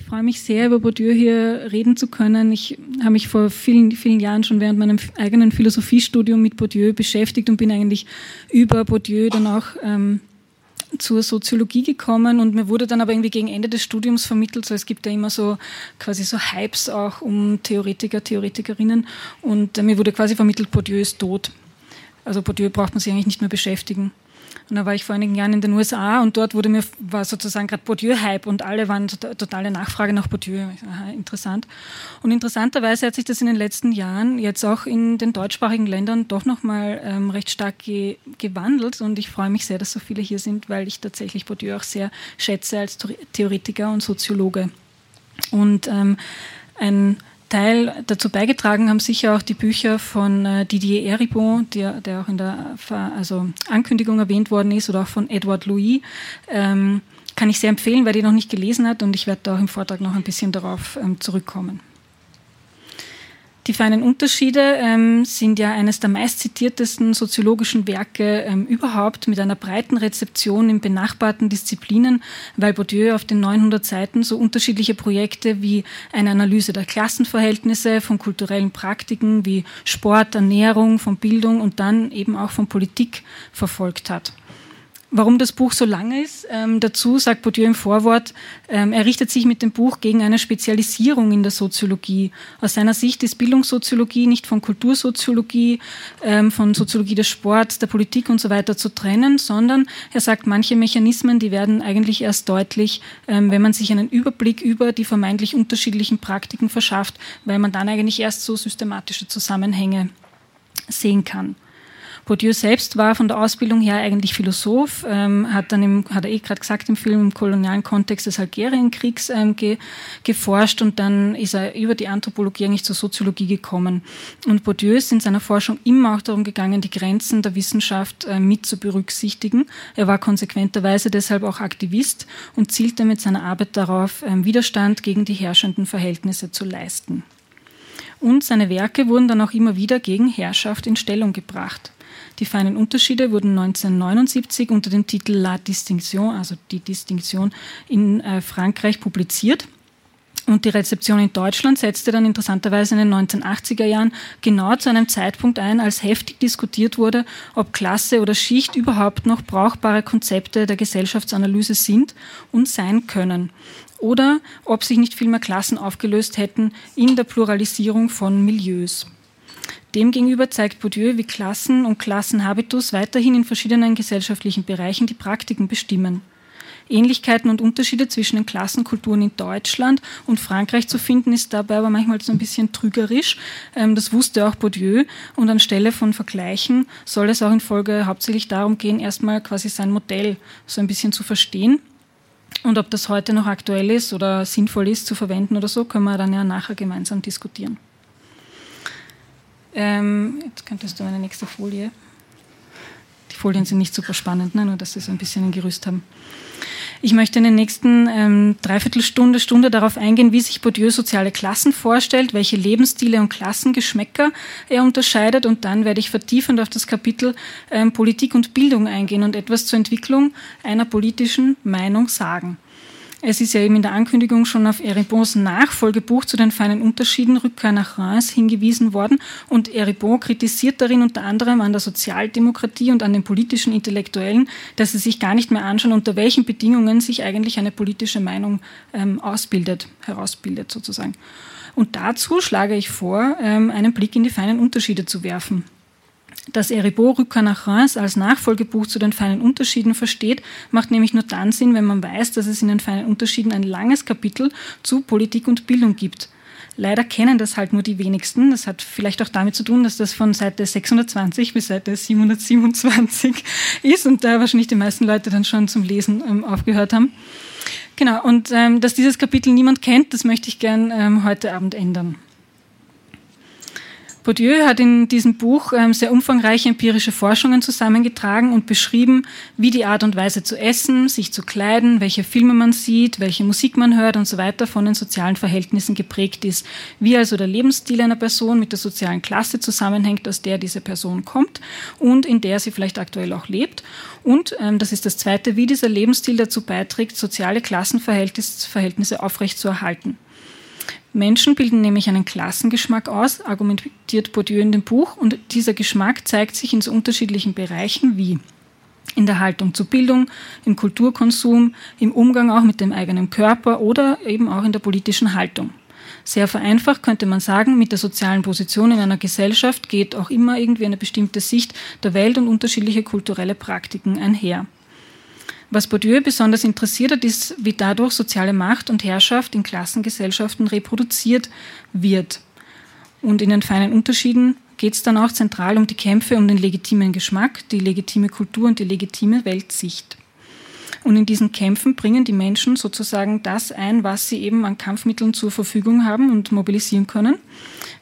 Ich freue mich sehr, über Bourdieu hier reden zu können. Ich habe mich vor vielen, vielen Jahren schon während meinem eigenen Philosophiestudium mit Bourdieu beschäftigt und bin eigentlich über Bourdieu dann auch ähm, zur Soziologie gekommen und mir wurde dann aber irgendwie gegen Ende des Studiums vermittelt, so es gibt ja immer so quasi so Hypes auch um Theoretiker, Theoretikerinnen und äh, mir wurde quasi vermittelt, Bourdieu ist tot. Also Bourdieu braucht man sich eigentlich nicht mehr beschäftigen. Und da war ich vor einigen Jahren in den USA und dort wurde mir, war sozusagen gerade Bourdieu-Hype und alle waren totale Nachfrage nach Bourdieu. Aha, interessant. Und interessanterweise hat sich das in den letzten Jahren jetzt auch in den deutschsprachigen Ländern doch nochmal ähm, recht stark ge gewandelt und ich freue mich sehr, dass so viele hier sind, weil ich tatsächlich Bourdieu auch sehr schätze als Theoretiker und Soziologe. Und ähm, ein Teil dazu beigetragen haben sicher auch die Bücher von äh, Didier Eribon, der, der auch in der also Ankündigung erwähnt worden ist, oder auch von Edward Louis. Ähm, kann ich sehr empfehlen, wer die noch nicht gelesen hat und ich werde da auch im Vortrag noch ein bisschen darauf ähm, zurückkommen. Die feinen Unterschiede ähm, sind ja eines der meistzitiertesten soziologischen Werke ähm, überhaupt mit einer breiten Rezeption in benachbarten Disziplinen, weil Bourdieu auf den 900 Seiten so unterschiedliche Projekte wie eine Analyse der Klassenverhältnisse, von kulturellen Praktiken wie Sport, Ernährung, von Bildung und dann eben auch von Politik verfolgt hat. Warum das Buch so lang ist, ähm, dazu sagt Bourdieu im Vorwort, ähm, er richtet sich mit dem Buch gegen eine Spezialisierung in der Soziologie. Aus seiner Sicht ist Bildungssoziologie nicht von Kultursoziologie, ähm, von Soziologie des Sports, der Politik und so weiter zu trennen, sondern er sagt, manche Mechanismen, die werden eigentlich erst deutlich, ähm, wenn man sich einen Überblick über die vermeintlich unterschiedlichen Praktiken verschafft, weil man dann eigentlich erst so systematische Zusammenhänge sehen kann. Bourdieu selbst war von der Ausbildung her eigentlich Philosoph, ähm, hat dann im, hat er eh gerade gesagt im Film, im kolonialen Kontext des Algerienkriegs ähm, ge, geforscht und dann ist er über die Anthropologie eigentlich zur Soziologie gekommen. Und Bourdieu ist in seiner Forschung immer auch darum gegangen, die Grenzen der Wissenschaft äh, mit zu berücksichtigen. Er war konsequenterweise deshalb auch Aktivist und zielte mit seiner Arbeit darauf, ähm, Widerstand gegen die herrschenden Verhältnisse zu leisten. Und seine Werke wurden dann auch immer wieder gegen Herrschaft in Stellung gebracht. Die feinen Unterschiede wurden 1979 unter dem Titel La Distinction, also die Distinktion, in äh, Frankreich publiziert. Und die Rezeption in Deutschland setzte dann interessanterweise in den 1980er Jahren genau zu einem Zeitpunkt ein, als heftig diskutiert wurde, ob Klasse oder Schicht überhaupt noch brauchbare Konzepte der Gesellschaftsanalyse sind und sein können. Oder ob sich nicht vielmehr Klassen aufgelöst hätten in der Pluralisierung von Milieus. Demgegenüber zeigt Bourdieu, wie Klassen und Klassenhabitus weiterhin in verschiedenen gesellschaftlichen Bereichen die Praktiken bestimmen. Ähnlichkeiten und Unterschiede zwischen den Klassenkulturen in Deutschland und Frankreich zu finden, ist dabei aber manchmal so ein bisschen trügerisch. Ähm, das wusste auch Bourdieu. Und anstelle von Vergleichen soll es auch in Folge hauptsächlich darum gehen, erstmal quasi sein Modell so ein bisschen zu verstehen. Und ob das heute noch aktuell ist oder sinnvoll ist zu verwenden oder so, können wir dann ja nachher gemeinsam diskutieren. Ähm, jetzt könntest du eine nächste Folie. Die Folien sind nicht super spannend, ne? nur dass sie so ein bisschen ein Gerüst haben. Ich möchte in den nächsten ähm, Dreiviertelstunde, Stunde darauf eingehen, wie sich Bourdieu soziale Klassen vorstellt, welche Lebensstile und Klassengeschmäcker er unterscheidet und dann werde ich vertiefend auf das Kapitel ähm, Politik und Bildung eingehen und etwas zur Entwicklung einer politischen Meinung sagen. Es ist ja eben in der Ankündigung schon auf Eribons Nachfolgebuch zu den feinen Unterschieden Rückkehr nach Reims hingewiesen worden und Eribon kritisiert darin unter anderem an der Sozialdemokratie und an den politischen Intellektuellen, dass sie sich gar nicht mehr anschauen, unter welchen Bedingungen sich eigentlich eine politische Meinung ähm, ausbildet, herausbildet sozusagen. Und dazu schlage ich vor, ähm, einen Blick in die feinen Unterschiede zu werfen. Dass Eribot Rückkehr nach Reims als Nachfolgebuch zu den feinen Unterschieden versteht, macht nämlich nur dann Sinn, wenn man weiß, dass es in den feinen Unterschieden ein langes Kapitel zu Politik und Bildung gibt. Leider kennen das halt nur die wenigsten. Das hat vielleicht auch damit zu tun, dass das von Seite 620 bis Seite 727 ist und da wahrscheinlich die meisten Leute dann schon zum Lesen ähm, aufgehört haben. Genau, und ähm, dass dieses Kapitel niemand kennt, das möchte ich gern ähm, heute Abend ändern. Bourdieu hat in diesem Buch ähm, sehr umfangreiche empirische Forschungen zusammengetragen und beschrieben, wie die Art und Weise zu essen, sich zu kleiden, welche Filme man sieht, welche Musik man hört und so weiter von den sozialen Verhältnissen geprägt ist. Wie also der Lebensstil einer Person mit der sozialen Klasse zusammenhängt, aus der diese Person kommt und in der sie vielleicht aktuell auch lebt. Und, ähm, das ist das Zweite, wie dieser Lebensstil dazu beiträgt, soziale Klassenverhältnisse aufrechtzuerhalten. Menschen bilden nämlich einen Klassengeschmack aus, argumentiert Bourdieu in dem Buch, und dieser Geschmack zeigt sich in so unterschiedlichen Bereichen wie in der Haltung zur Bildung, im Kulturkonsum, im Umgang auch mit dem eigenen Körper oder eben auch in der politischen Haltung. Sehr vereinfacht könnte man sagen, mit der sozialen Position in einer Gesellschaft geht auch immer irgendwie eine bestimmte Sicht der Welt und unterschiedliche kulturelle Praktiken einher. Was Bourdieu besonders interessiert hat, ist, wie dadurch soziale Macht und Herrschaft in Klassengesellschaften reproduziert wird. Und in den feinen Unterschieden geht es dann auch zentral um die Kämpfe um den legitimen Geschmack, die legitime Kultur und die legitime Weltsicht. Und in diesen Kämpfen bringen die Menschen sozusagen das ein, was sie eben an Kampfmitteln zur Verfügung haben und mobilisieren können.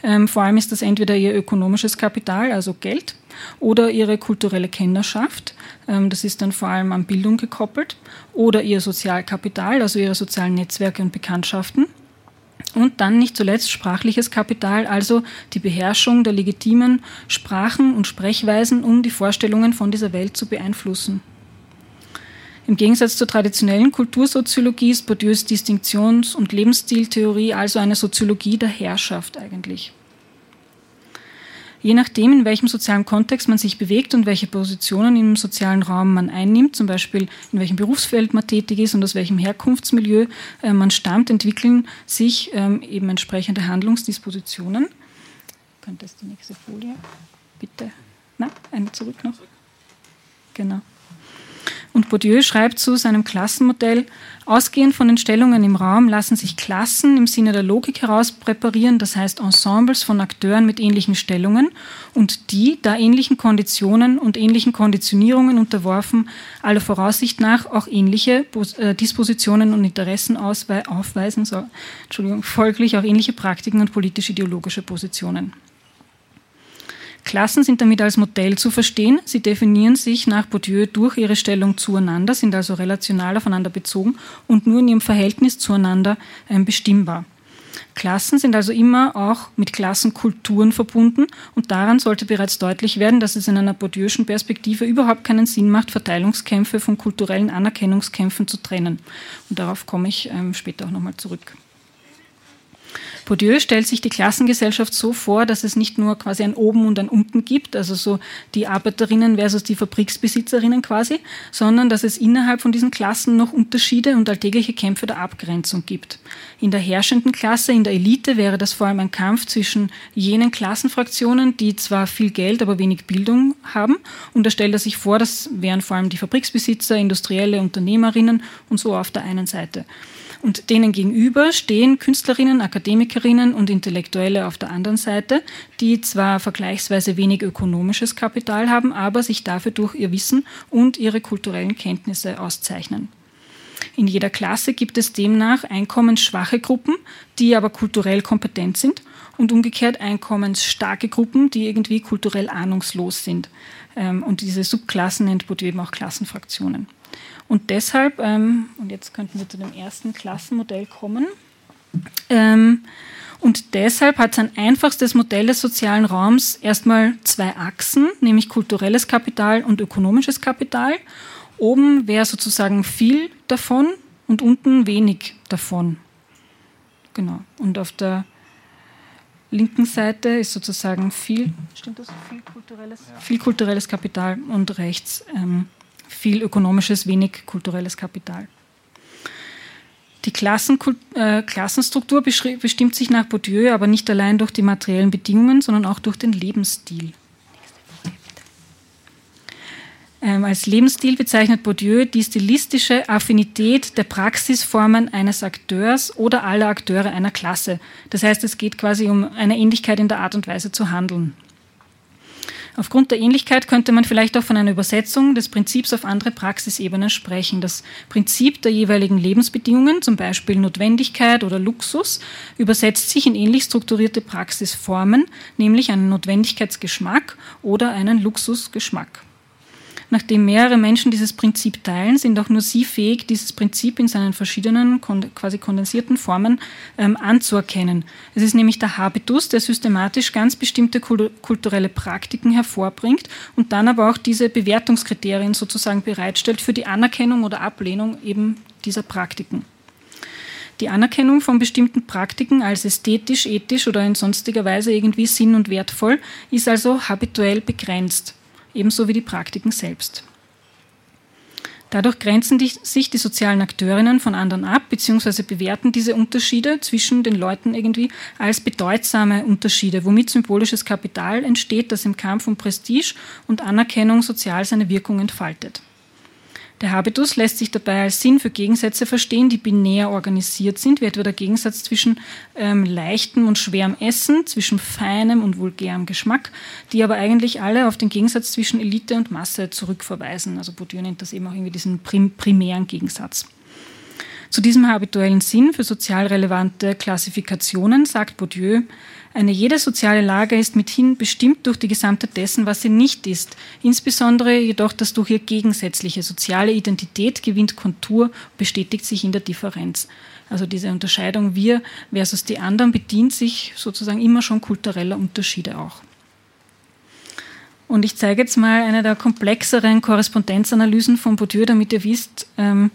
Ähm, vor allem ist das entweder ihr ökonomisches Kapital, also Geld, oder ihre kulturelle Kennerschaft, ähm, das ist dann vor allem an Bildung gekoppelt, oder ihr Sozialkapital, also ihre sozialen Netzwerke und Bekanntschaften. Und dann nicht zuletzt sprachliches Kapital, also die Beherrschung der legitimen Sprachen und Sprechweisen, um die Vorstellungen von dieser Welt zu beeinflussen. Im Gegensatz zur traditionellen Kultursoziologie ist Bourdieus Distinktions- und Lebensstiltheorie also eine Soziologie der Herrschaft eigentlich. Je nachdem, in welchem sozialen Kontext man sich bewegt und welche Positionen im sozialen Raum man einnimmt, zum Beispiel in welchem Berufsfeld man tätig ist und aus welchem Herkunftsmilieu äh, man stammt, entwickeln sich ähm, eben entsprechende Handlungsdispositionen. Könnte es die nächste Folie? Bitte. Na, eine zurück noch. Genau. Und Bourdieu schreibt zu seinem Klassenmodell, ausgehend von den Stellungen im Raum lassen sich Klassen im Sinne der Logik heraus präparieren, das heißt Ensembles von Akteuren mit ähnlichen Stellungen und die, da ähnlichen Konditionen und ähnlichen Konditionierungen unterworfen, aller Voraussicht nach auch ähnliche äh, Dispositionen und Interessen aufweisen, so, Entschuldigung, folglich auch ähnliche Praktiken und politisch-ideologische Positionen. Klassen sind damit als Modell zu verstehen. Sie definieren sich nach Bourdieu durch ihre Stellung zueinander, sind also relational aufeinander bezogen und nur in ihrem Verhältnis zueinander ähm, bestimmbar. Klassen sind also immer auch mit Klassenkulturen verbunden und daran sollte bereits deutlich werden, dass es in einer bourdieuschen Perspektive überhaupt keinen Sinn macht, Verteilungskämpfe von kulturellen Anerkennungskämpfen zu trennen. Und darauf komme ich ähm, später auch nochmal zurück. Bourdieu stellt sich die Klassengesellschaft so vor, dass es nicht nur quasi ein Oben und ein Unten gibt, also so die Arbeiterinnen versus die Fabriksbesitzerinnen quasi, sondern dass es innerhalb von diesen Klassen noch Unterschiede und alltägliche Kämpfe der Abgrenzung gibt. In der herrschenden Klasse, in der Elite wäre das vor allem ein Kampf zwischen jenen Klassenfraktionen, die zwar viel Geld, aber wenig Bildung haben. Und da stellt er sich vor, das wären vor allem die Fabriksbesitzer, industrielle Unternehmerinnen und so auf der einen Seite. Und denen gegenüber stehen Künstlerinnen, Akademikerinnen und Intellektuelle auf der anderen Seite, die zwar vergleichsweise wenig ökonomisches Kapital haben, aber sich dafür durch ihr Wissen und ihre kulturellen Kenntnisse auszeichnen. In jeder Klasse gibt es demnach einkommensschwache Gruppen, die aber kulturell kompetent sind und umgekehrt einkommensstarke Gruppen, die irgendwie kulturell ahnungslos sind. Ähm, und diese Subklassen nennt Bourdieu eben auch Klassenfraktionen. Und deshalb, ähm, und jetzt könnten wir zu dem ersten Klassenmodell kommen, ähm, und deshalb hat sein einfachstes Modell des sozialen Raums erstmal zwei Achsen, nämlich kulturelles Kapital und ökonomisches Kapital. Oben wäre sozusagen viel davon und unten wenig davon. Genau. Und auf der linken Seite ist sozusagen viel, stimmt das? Viel kulturelles, ja. viel kulturelles Kapital und rechts ähm, viel ökonomisches, wenig kulturelles Kapital. Die Klassen, äh, Klassenstruktur bestimmt sich nach Bourdieu aber nicht allein durch die materiellen Bedingungen, sondern auch durch den Lebensstil. Ähm, als Lebensstil bezeichnet Bourdieu die stilistische Affinität der Praxisformen eines Akteurs oder aller Akteure einer Klasse. Das heißt, es geht quasi um eine Ähnlichkeit in der Art und Weise zu handeln. Aufgrund der Ähnlichkeit könnte man vielleicht auch von einer Übersetzung des Prinzips auf andere Praxisebenen sprechen. Das Prinzip der jeweiligen Lebensbedingungen, zum Beispiel Notwendigkeit oder Luxus, übersetzt sich in ähnlich strukturierte Praxisformen, nämlich einen Notwendigkeitsgeschmack oder einen Luxusgeschmack. Nachdem mehrere Menschen dieses Prinzip teilen, sind auch nur sie fähig, dieses Prinzip in seinen verschiedenen, quasi kondensierten Formen ähm, anzuerkennen. Es ist nämlich der Habitus, der systematisch ganz bestimmte kulturelle Praktiken hervorbringt und dann aber auch diese Bewertungskriterien sozusagen bereitstellt für die Anerkennung oder Ablehnung eben dieser Praktiken. Die Anerkennung von bestimmten Praktiken als ästhetisch, ethisch oder in sonstiger Weise irgendwie sinn- und wertvoll ist also habituell begrenzt ebenso wie die Praktiken selbst. Dadurch grenzen die, sich die sozialen Akteurinnen von anderen ab, beziehungsweise bewerten diese Unterschiede zwischen den Leuten irgendwie als bedeutsame Unterschiede, womit symbolisches Kapital entsteht, das im Kampf um Prestige und Anerkennung sozial seine Wirkung entfaltet. Der Habitus lässt sich dabei als Sinn für Gegensätze verstehen, die binär organisiert sind, wie etwa der Gegensatz zwischen ähm, leichtem und schwerem Essen, zwischen feinem und vulgärem Geschmack, die aber eigentlich alle auf den Gegensatz zwischen Elite und Masse zurückverweisen. Also Bourdieu nennt das eben auch irgendwie diesen prim primären Gegensatz. Zu diesem habituellen Sinn für sozial relevante Klassifikationen sagt Bourdieu, eine jede soziale Lage ist mithin bestimmt durch die Gesamtheit dessen, was sie nicht ist. Insbesondere jedoch, dass durch ihr gegensätzliche soziale Identität gewinnt Kontur, bestätigt sich in der Differenz. Also diese Unterscheidung wir versus die anderen bedient sich sozusagen immer schon kultureller Unterschiede auch. Und ich zeige jetzt mal eine der komplexeren Korrespondenzanalysen von Bourdieu, damit ihr wisst, ähm,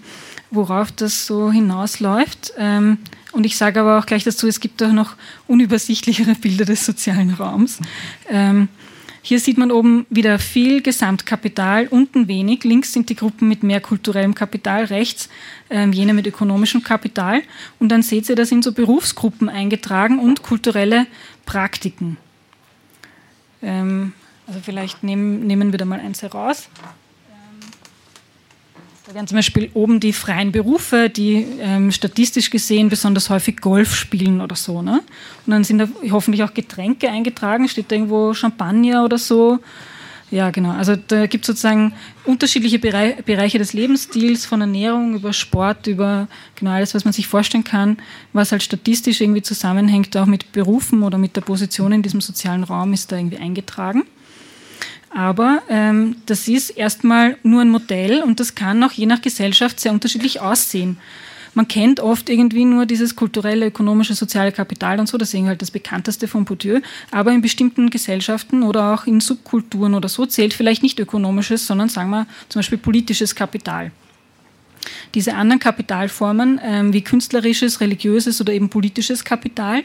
worauf das so hinausläuft. Ähm, und ich sage aber auch gleich dazu, es gibt auch noch unübersichtlichere Bilder des sozialen Raums. Ähm, hier sieht man oben wieder viel Gesamtkapital, unten wenig. Links sind die Gruppen mit mehr kulturellem Kapital, rechts ähm, jene mit ökonomischem Kapital. Und dann seht ihr, da sind so Berufsgruppen eingetragen und kulturelle Praktiken. Ähm, also vielleicht nehmen, nehmen wir da mal eins heraus. Da wären zum Beispiel oben die freien Berufe, die ähm, statistisch gesehen besonders häufig Golf spielen oder so. Ne? Und dann sind da hoffentlich auch Getränke eingetragen, steht da irgendwo Champagner oder so. Ja, genau. Also da gibt es sozusagen unterschiedliche Bereiche des Lebensstils, von Ernährung über Sport, über genau alles, was man sich vorstellen kann, was halt statistisch irgendwie zusammenhängt, auch mit Berufen oder mit der Position in diesem sozialen Raum, ist da irgendwie eingetragen. Aber ähm, das ist erstmal nur ein Modell und das kann auch je nach Gesellschaft sehr unterschiedlich aussehen. Man kennt oft irgendwie nur dieses kulturelle, ökonomische, soziale Kapital und so, deswegen halt das bekannteste von Bourdieu. Aber in bestimmten Gesellschaften oder auch in Subkulturen oder so zählt vielleicht nicht ökonomisches, sondern sagen wir zum Beispiel politisches Kapital. Diese anderen Kapitalformen ähm, wie künstlerisches, religiöses oder eben politisches Kapital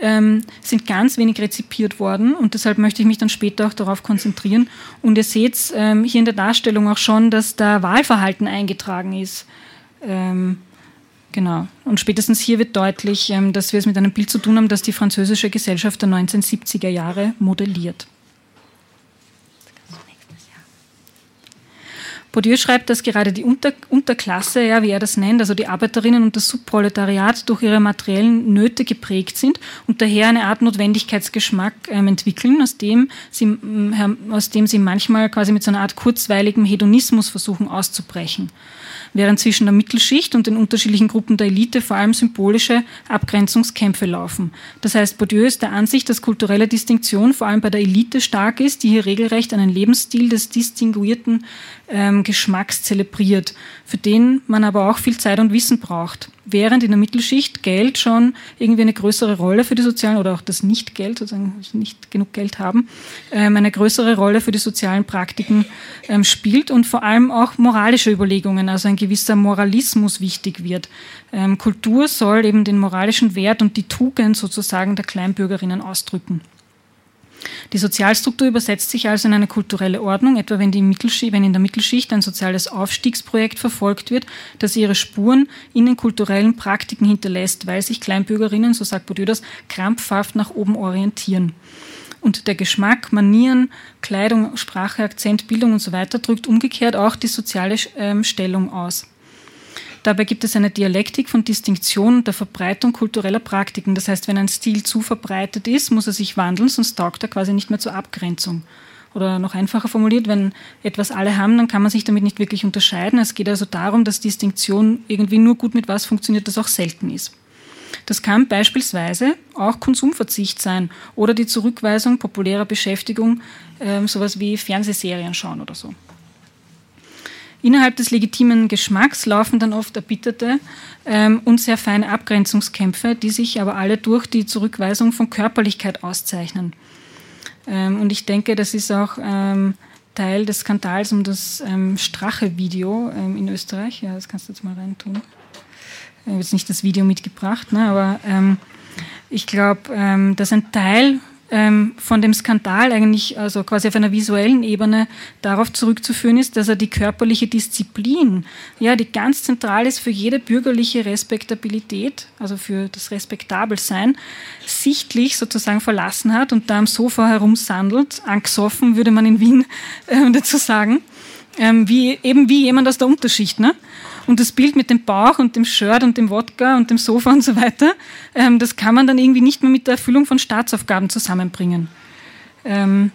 ähm, sind ganz wenig rezipiert worden und deshalb möchte ich mich dann später auch darauf konzentrieren. Und ihr seht ähm, hier in der Darstellung auch schon, dass da Wahlverhalten eingetragen ist. Ähm, genau. Und spätestens hier wird deutlich, ähm, dass wir es mit einem Bild zu tun haben, das die französische Gesellschaft der 1970er Jahre modelliert. Bourdieu schreibt, dass gerade die Unter Unterklasse, ja, wie er das nennt, also die Arbeiterinnen und das Subproletariat durch ihre materiellen Nöte geprägt sind und daher eine Art Notwendigkeitsgeschmack ähm, entwickeln, aus dem, sie, ähm, aus dem sie manchmal quasi mit so einer Art kurzweiligem Hedonismus versuchen auszubrechen während zwischen der Mittelschicht und den unterschiedlichen Gruppen der Elite vor allem symbolische Abgrenzungskämpfe laufen. Das heißt, Bourdieu ist der Ansicht, dass kulturelle Distinktion vor allem bei der Elite stark ist, die hier regelrecht einen Lebensstil des distinguierten ähm, Geschmacks zelebriert, für den man aber auch viel Zeit und Wissen braucht während in der Mittelschicht Geld schon irgendwie eine größere Rolle für die sozialen oder auch das Nicht-Geld, sozusagen nicht genug Geld haben, ähm, eine größere Rolle für die sozialen Praktiken ähm, spielt und vor allem auch moralische Überlegungen, also ein gewisser Moralismus wichtig wird. Ähm, Kultur soll eben den moralischen Wert und die Tugend sozusagen der Kleinbürgerinnen ausdrücken. Die Sozialstruktur übersetzt sich also in eine kulturelle Ordnung, etwa wenn, wenn, in der Mittelschicht ein soziales Aufstiegsprojekt verfolgt wird, das ihre Spuren in den kulturellen Praktiken hinterlässt, weil sich Kleinbürgerinnen, so sagt Bourdieu das, krampfhaft nach oben orientieren. Und der Geschmack, Manieren, Kleidung, Sprache, Akzent, Bildung und so weiter drückt umgekehrt auch die soziale ähm, Stellung aus. Dabei gibt es eine Dialektik von Distinktion und der Verbreitung kultureller Praktiken. Das heißt, wenn ein Stil zu verbreitet ist, muss er sich wandeln, sonst taugt er quasi nicht mehr zur Abgrenzung. Oder noch einfacher formuliert, wenn etwas alle haben, dann kann man sich damit nicht wirklich unterscheiden. Es geht also darum, dass Distinktion irgendwie nur gut mit was funktioniert, das auch selten ist. Das kann beispielsweise auch Konsumverzicht sein oder die Zurückweisung populärer Beschäftigung, äh, sowas wie Fernsehserien schauen oder so. Innerhalb des legitimen Geschmacks laufen dann oft erbitterte ähm, und sehr feine Abgrenzungskämpfe, die sich aber alle durch die Zurückweisung von Körperlichkeit auszeichnen. Ähm, und ich denke, das ist auch ähm, Teil des Skandals um das ähm, Strache-Video ähm, in Österreich. Ja, das kannst du jetzt mal reintun. Ich habe jetzt nicht das Video mitgebracht, ne, aber ähm, ich glaube, dass ein Teil ähm, von dem Skandal eigentlich, also quasi auf einer visuellen Ebene, darauf zurückzuführen ist, dass er die körperliche Disziplin, ja, die ganz zentral ist für jede bürgerliche Respektabilität, also für das Respektabelsein, sichtlich sozusagen verlassen hat und da am Sofa herumsandelt, angesoffen, würde man in Wien äh, dazu sagen, ähm, wie, eben wie jemand aus der Unterschicht, ne? Und das Bild mit dem Bauch und dem Shirt und dem Wodka und dem Sofa und so weiter, ähm, das kann man dann irgendwie nicht mehr mit der Erfüllung von Staatsaufgaben zusammenbringen. Ähm,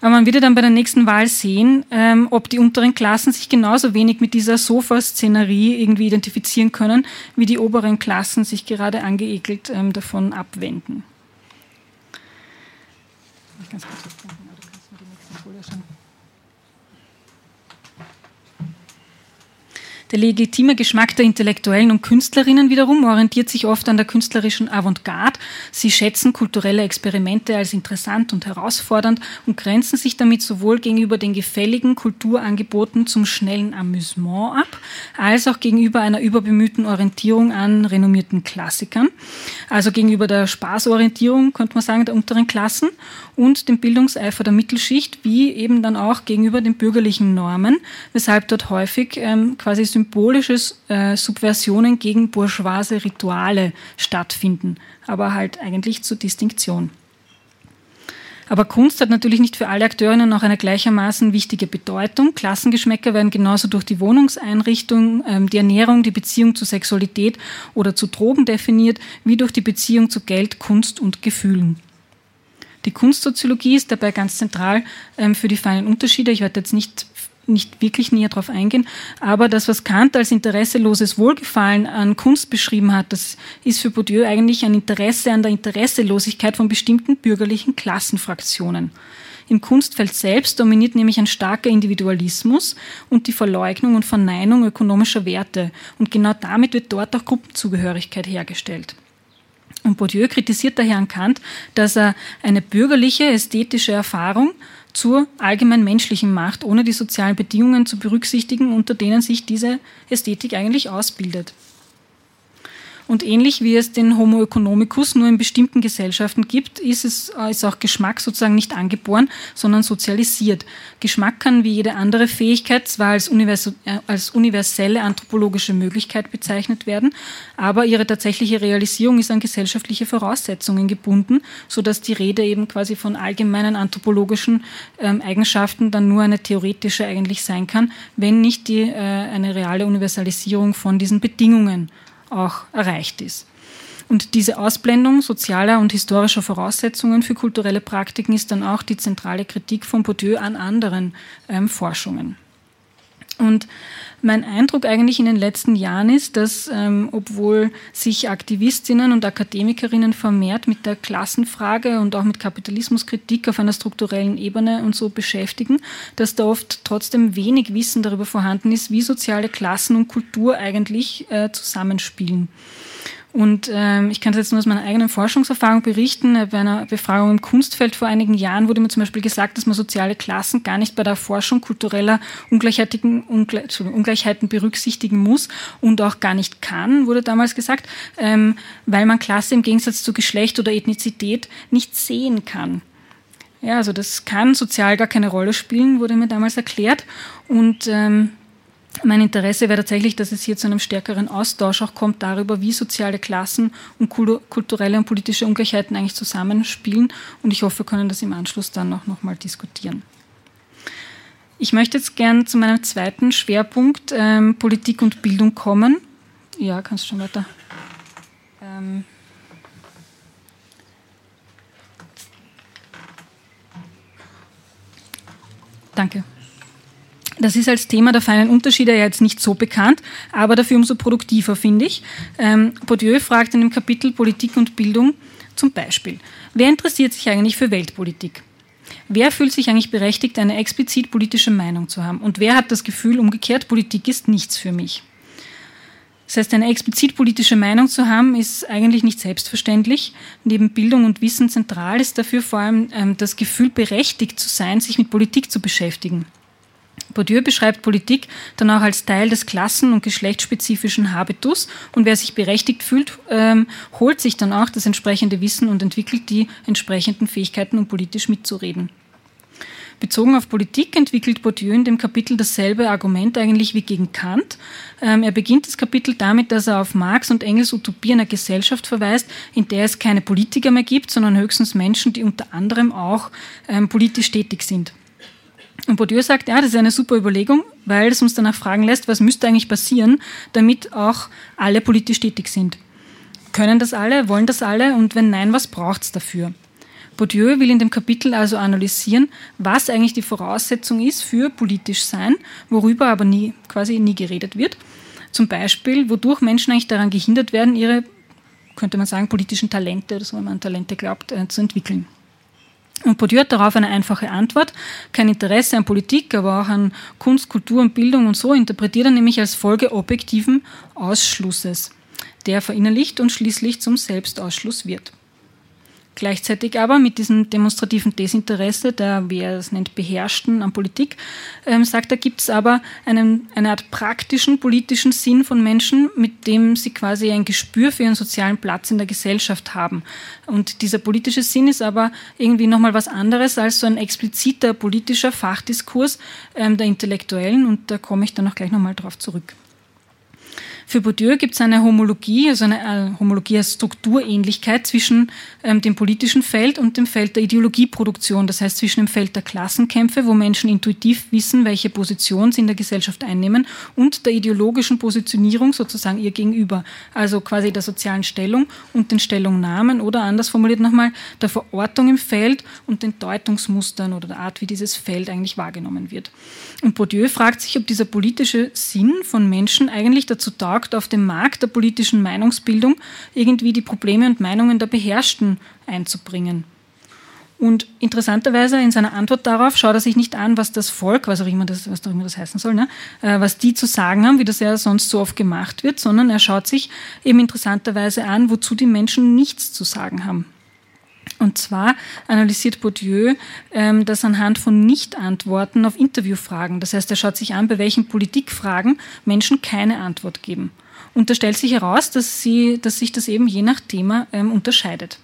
aber man wird ja dann bei der nächsten Wahl sehen, ähm, ob die unteren Klassen sich genauso wenig mit dieser Sofa-Szenerie irgendwie identifizieren können, wie die oberen Klassen sich gerade angeekelt ähm, davon abwenden. Ganz kurz Der legitime Geschmack der Intellektuellen und Künstlerinnen wiederum orientiert sich oft an der künstlerischen Avantgarde. Sie schätzen kulturelle Experimente als interessant und herausfordernd und grenzen sich damit sowohl gegenüber den gefälligen Kulturangeboten zum schnellen Amüsement ab, als auch gegenüber einer überbemühten Orientierung an renommierten Klassikern. Also gegenüber der Spaßorientierung, könnte man sagen, der unteren Klassen und dem Bildungseifer der Mittelschicht, wie eben dann auch gegenüber den bürgerlichen Normen, weshalb dort häufig ähm, quasi symbolische äh, Subversionen gegen bourgeoise Rituale stattfinden, aber halt eigentlich zur Distinktion. Aber Kunst hat natürlich nicht für alle Akteurinnen auch eine gleichermaßen wichtige Bedeutung. Klassengeschmäcker werden genauso durch die Wohnungseinrichtung, ähm, die Ernährung, die Beziehung zur Sexualität oder zu Drogen definiert, wie durch die Beziehung zu Geld, Kunst und Gefühlen. Die Kunstsoziologie ist dabei ganz zentral ähm, für die feinen Unterschiede. Ich werde jetzt nicht nicht wirklich näher darauf eingehen, aber das, was Kant als interesseloses Wohlgefallen an Kunst beschrieben hat, das ist für Bourdieu eigentlich ein Interesse an der Interesselosigkeit von bestimmten bürgerlichen Klassenfraktionen. Im Kunstfeld selbst dominiert nämlich ein starker Individualismus und die Verleugnung und Verneinung ökonomischer Werte. Und genau damit wird dort auch Gruppenzugehörigkeit hergestellt. Und Bourdieu kritisiert daher an Kant, dass er eine bürgerliche ästhetische Erfahrung zur allgemein menschlichen Macht, ohne die sozialen Bedingungen zu berücksichtigen, unter denen sich diese Ästhetik eigentlich ausbildet. Und ähnlich wie es den Homo economicus nur in bestimmten Gesellschaften gibt, ist, es, äh, ist auch Geschmack sozusagen nicht angeboren, sondern sozialisiert. Geschmack kann wie jede andere Fähigkeit zwar als, univers äh, als universelle anthropologische Möglichkeit bezeichnet werden, aber ihre tatsächliche Realisierung ist an gesellschaftliche Voraussetzungen gebunden, sodass die Rede eben quasi von allgemeinen anthropologischen ähm, Eigenschaften dann nur eine theoretische eigentlich sein kann, wenn nicht die, äh, eine reale Universalisierung von diesen Bedingungen auch erreicht ist. Und diese Ausblendung sozialer und historischer Voraussetzungen für kulturelle Praktiken ist dann auch die zentrale Kritik von Bourdieu an anderen ähm, Forschungen. Und mein Eindruck eigentlich in den letzten Jahren ist, dass ähm, obwohl sich Aktivistinnen und Akademikerinnen vermehrt mit der Klassenfrage und auch mit Kapitalismuskritik auf einer strukturellen Ebene und so beschäftigen, dass da oft trotzdem wenig Wissen darüber vorhanden ist, wie soziale Klassen und Kultur eigentlich äh, zusammenspielen. Und ähm, ich kann jetzt nur aus meiner eigenen Forschungserfahrung berichten. Bei einer Befragung im Kunstfeld vor einigen Jahren wurde mir zum Beispiel gesagt, dass man soziale Klassen gar nicht bei der Erforschung kultureller Ungleichheiten, Ungleichheiten berücksichtigen muss und auch gar nicht kann, wurde damals gesagt, ähm, weil man Klasse im Gegensatz zu Geschlecht oder Ethnizität nicht sehen kann. Ja, also das kann sozial gar keine Rolle spielen, wurde mir damals erklärt. Und ähm, mein Interesse wäre tatsächlich, dass es hier zu einem stärkeren Austausch auch kommt darüber, wie soziale Klassen und kulturelle und politische Ungleichheiten eigentlich zusammenspielen. Und ich hoffe, wir können das im Anschluss dann auch nochmal diskutieren. Ich möchte jetzt gern zu meinem zweiten Schwerpunkt ähm, Politik und Bildung kommen. Ja, kannst schon weiter. Ähm, Danke. Das ist als Thema der feinen Unterschiede ja jetzt nicht so bekannt, aber dafür umso produktiver, finde ich. Ähm, Bourdieu fragt in dem Kapitel Politik und Bildung zum Beispiel, wer interessiert sich eigentlich für Weltpolitik? Wer fühlt sich eigentlich berechtigt, eine explizit politische Meinung zu haben? Und wer hat das Gefühl, umgekehrt, Politik ist nichts für mich? Das heißt, eine explizit politische Meinung zu haben, ist eigentlich nicht selbstverständlich. Neben Bildung und Wissen zentral ist dafür vor allem ähm, das Gefühl, berechtigt zu sein, sich mit Politik zu beschäftigen. Bourdieu beschreibt Politik dann auch als Teil des klassen- und geschlechtsspezifischen Habitus und wer sich berechtigt fühlt, ähm, holt sich dann auch das entsprechende Wissen und entwickelt die entsprechenden Fähigkeiten, um politisch mitzureden. Bezogen auf Politik entwickelt Bourdieu in dem Kapitel dasselbe Argument eigentlich wie gegen Kant. Ähm, er beginnt das Kapitel damit, dass er auf Marx und Engels Utopie einer Gesellschaft verweist, in der es keine Politiker mehr gibt, sondern höchstens Menschen, die unter anderem auch ähm, politisch tätig sind. Und Bourdieu sagt, ja, das ist eine super Überlegung, weil es uns danach fragen lässt, was müsste eigentlich passieren, damit auch alle politisch tätig sind. Können das alle? Wollen das alle? Und wenn nein, was braucht es dafür? Bourdieu will in dem Kapitel also analysieren, was eigentlich die Voraussetzung ist für politisch Sein, worüber aber nie, quasi nie geredet wird. Zum Beispiel, wodurch Menschen eigentlich daran gehindert werden, ihre, könnte man sagen, politischen Talente, oder so, wenn man an Talente glaubt, äh, zu entwickeln. Und Bourdieu hat darauf eine einfache Antwort. Kein Interesse an Politik, aber auch an Kunst, Kultur und Bildung und so interpretiert er nämlich als Folge objektiven Ausschlusses, der verinnerlicht und schließlich zum Selbstausschluss wird. Gleichzeitig aber mit diesem demonstrativen Desinteresse der, wie er es nennt, Beherrschten an Politik, ähm, sagt er, gibt es aber einen, eine Art praktischen politischen Sinn von Menschen, mit dem sie quasi ein Gespür für ihren sozialen Platz in der Gesellschaft haben. Und dieser politische Sinn ist aber irgendwie nochmal was anderes als so ein expliziter politischer Fachdiskurs ähm, der Intellektuellen und da komme ich dann auch gleich nochmal drauf zurück. Für Bourdieu gibt es eine Homologie, also eine äh, Homologie als Strukturähnlichkeit zwischen ähm, dem politischen Feld und dem Feld der Ideologieproduktion, das heißt zwischen dem Feld der Klassenkämpfe, wo Menschen intuitiv wissen, welche Position sie in der Gesellschaft einnehmen, und der ideologischen Positionierung sozusagen ihr gegenüber, also quasi der sozialen Stellung und den Stellungnahmen oder anders formuliert nochmal der Verortung im Feld und den Deutungsmustern oder der Art, wie dieses Feld eigentlich wahrgenommen wird. Und Bourdieu fragt sich, ob dieser politische Sinn von Menschen eigentlich dazu taugt, auf dem Markt der politischen Meinungsbildung irgendwie die Probleme und Meinungen der Beherrschten einzubringen. Und interessanterweise in seiner Antwort darauf schaut er sich nicht an, was das Volk, was auch immer das, was auch immer das heißen soll, ne, äh, was die zu sagen haben, wie das ja sonst so oft gemacht wird, sondern er schaut sich eben interessanterweise an, wozu die Menschen nichts zu sagen haben. Und zwar analysiert Bourdieu ähm, das anhand von Nicht-Antworten auf Interviewfragen. Das heißt, er schaut sich an, bei welchen Politikfragen Menschen keine Antwort geben. Und da stellt sich heraus, dass, sie, dass sich das eben je nach Thema ähm, unterscheidet.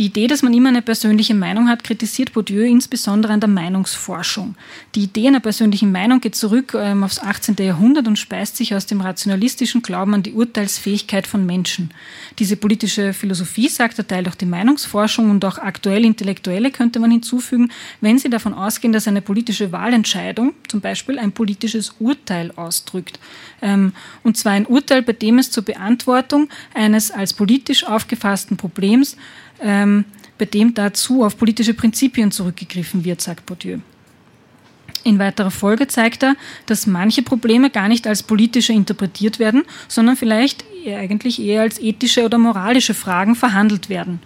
Die Idee, dass man immer eine persönliche Meinung hat, kritisiert Bourdieu insbesondere an der Meinungsforschung. Die Idee einer persönlichen Meinung geht zurück ähm, aufs 18. Jahrhundert und speist sich aus dem rationalistischen Glauben an die Urteilsfähigkeit von Menschen. Diese politische Philosophie, sagt er, teilt auch die Meinungsforschung und auch aktuell Intellektuelle könnte man hinzufügen, wenn sie davon ausgehen, dass eine politische Wahlentscheidung zum Beispiel ein politisches Urteil ausdrückt. Ähm, und zwar ein Urteil, bei dem es zur Beantwortung eines als politisch aufgefassten Problems ähm, bei dem dazu auf politische Prinzipien zurückgegriffen wird, sagt Bourdieu. In weiterer Folge zeigt er, dass manche Probleme gar nicht als politische interpretiert werden, sondern vielleicht eigentlich eher als ethische oder moralische Fragen verhandelt werden.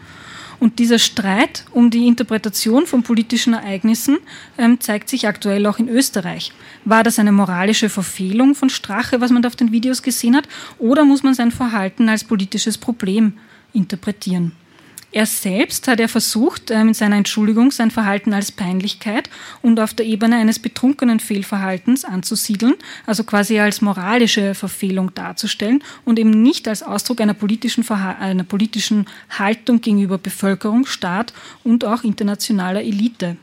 Und dieser Streit um die Interpretation von politischen Ereignissen ähm, zeigt sich aktuell auch in Österreich. War das eine moralische Verfehlung von Strache, was man da auf den Videos gesehen hat, oder muss man sein Verhalten als politisches Problem interpretieren? Er selbst hat er versucht, in ähm, seiner Entschuldigung sein Verhalten als Peinlichkeit und auf der Ebene eines betrunkenen Fehlverhaltens anzusiedeln, also quasi als moralische Verfehlung darzustellen und eben nicht als Ausdruck einer politischen, einer politischen Haltung gegenüber Bevölkerung, Staat und auch internationaler Elite.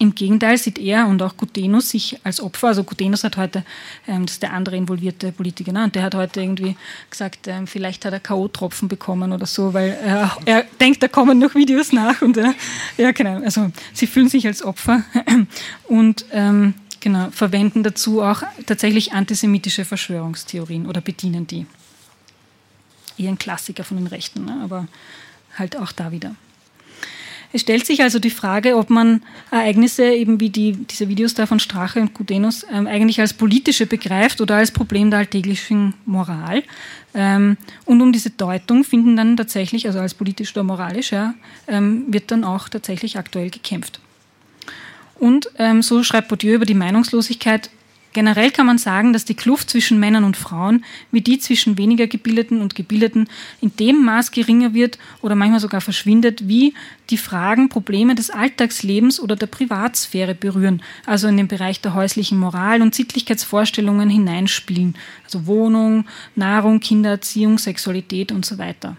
Im Gegenteil sieht er und auch Gutenus sich als Opfer, also Gutenus hat heute, ähm, das ist der andere involvierte Politiker, ne? und der hat heute irgendwie gesagt, ähm, vielleicht hat er K.O.-Tropfen bekommen oder so, weil er, er, denkt, da kommen noch Videos nach und äh, ja, genau, also sie fühlen sich als Opfer und ähm, genau, verwenden dazu auch tatsächlich antisemitische Verschwörungstheorien oder bedienen die. Eher ein Klassiker von den Rechten, ne? aber halt auch da wieder. Es stellt sich also die Frage, ob man Ereignisse eben wie die, diese Videos da von Strache und Gudenus ähm, eigentlich als politische begreift oder als Problem der alltäglichen Moral. Ähm, und um diese Deutung finden dann tatsächlich, also als politisch oder moralisch, ja, ähm, wird dann auch tatsächlich aktuell gekämpft. Und ähm, so schreibt Bourdieu über die Meinungslosigkeit, Generell kann man sagen, dass die Kluft zwischen Männern und Frauen wie die zwischen weniger Gebildeten und Gebildeten in dem Maß geringer wird oder manchmal sogar verschwindet, wie die Fragen, Probleme des Alltagslebens oder der Privatsphäre berühren, also in den Bereich der häuslichen Moral und Sittlichkeitsvorstellungen hineinspielen, also Wohnung, Nahrung, Kindererziehung, Sexualität und so weiter.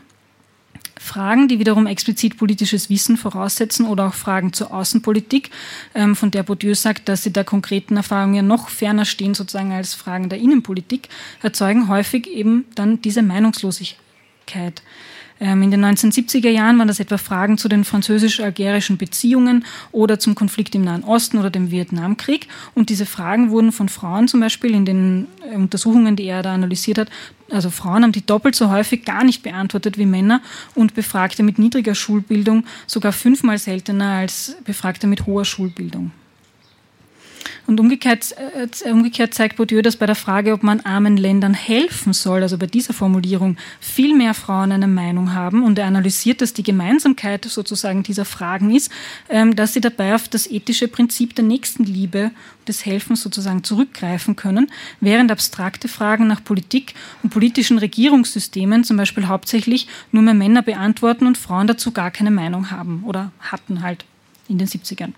Fragen, die wiederum explizit politisches Wissen voraussetzen oder auch Fragen zur Außenpolitik, ähm, von der Bourdieu sagt, dass sie der konkreten Erfahrung ja noch ferner stehen sozusagen als Fragen der Innenpolitik, erzeugen häufig eben dann diese Meinungslosigkeit. Ähm, in den 1970er Jahren waren das etwa Fragen zu den französisch-algerischen Beziehungen oder zum Konflikt im Nahen Osten oder dem Vietnamkrieg. Und diese Fragen wurden von Frauen zum Beispiel in den äh, Untersuchungen, die er da analysiert hat, also Frauen haben die doppelt so häufig gar nicht beantwortet wie Männer und Befragte mit niedriger Schulbildung sogar fünfmal seltener als Befragte mit hoher Schulbildung. Und umgekehrt, äh, umgekehrt zeigt Bourdieu, dass bei der Frage, ob man armen Ländern helfen soll, also bei dieser Formulierung, viel mehr Frauen eine Meinung haben. Und er analysiert, dass die Gemeinsamkeit sozusagen dieser Fragen ist, ähm, dass sie dabei auf das ethische Prinzip der Nächstenliebe des Helfens sozusagen zurückgreifen können, während abstrakte Fragen nach Politik und politischen Regierungssystemen zum Beispiel hauptsächlich nur mehr Männer beantworten und Frauen dazu gar keine Meinung haben oder hatten halt in den 70ern.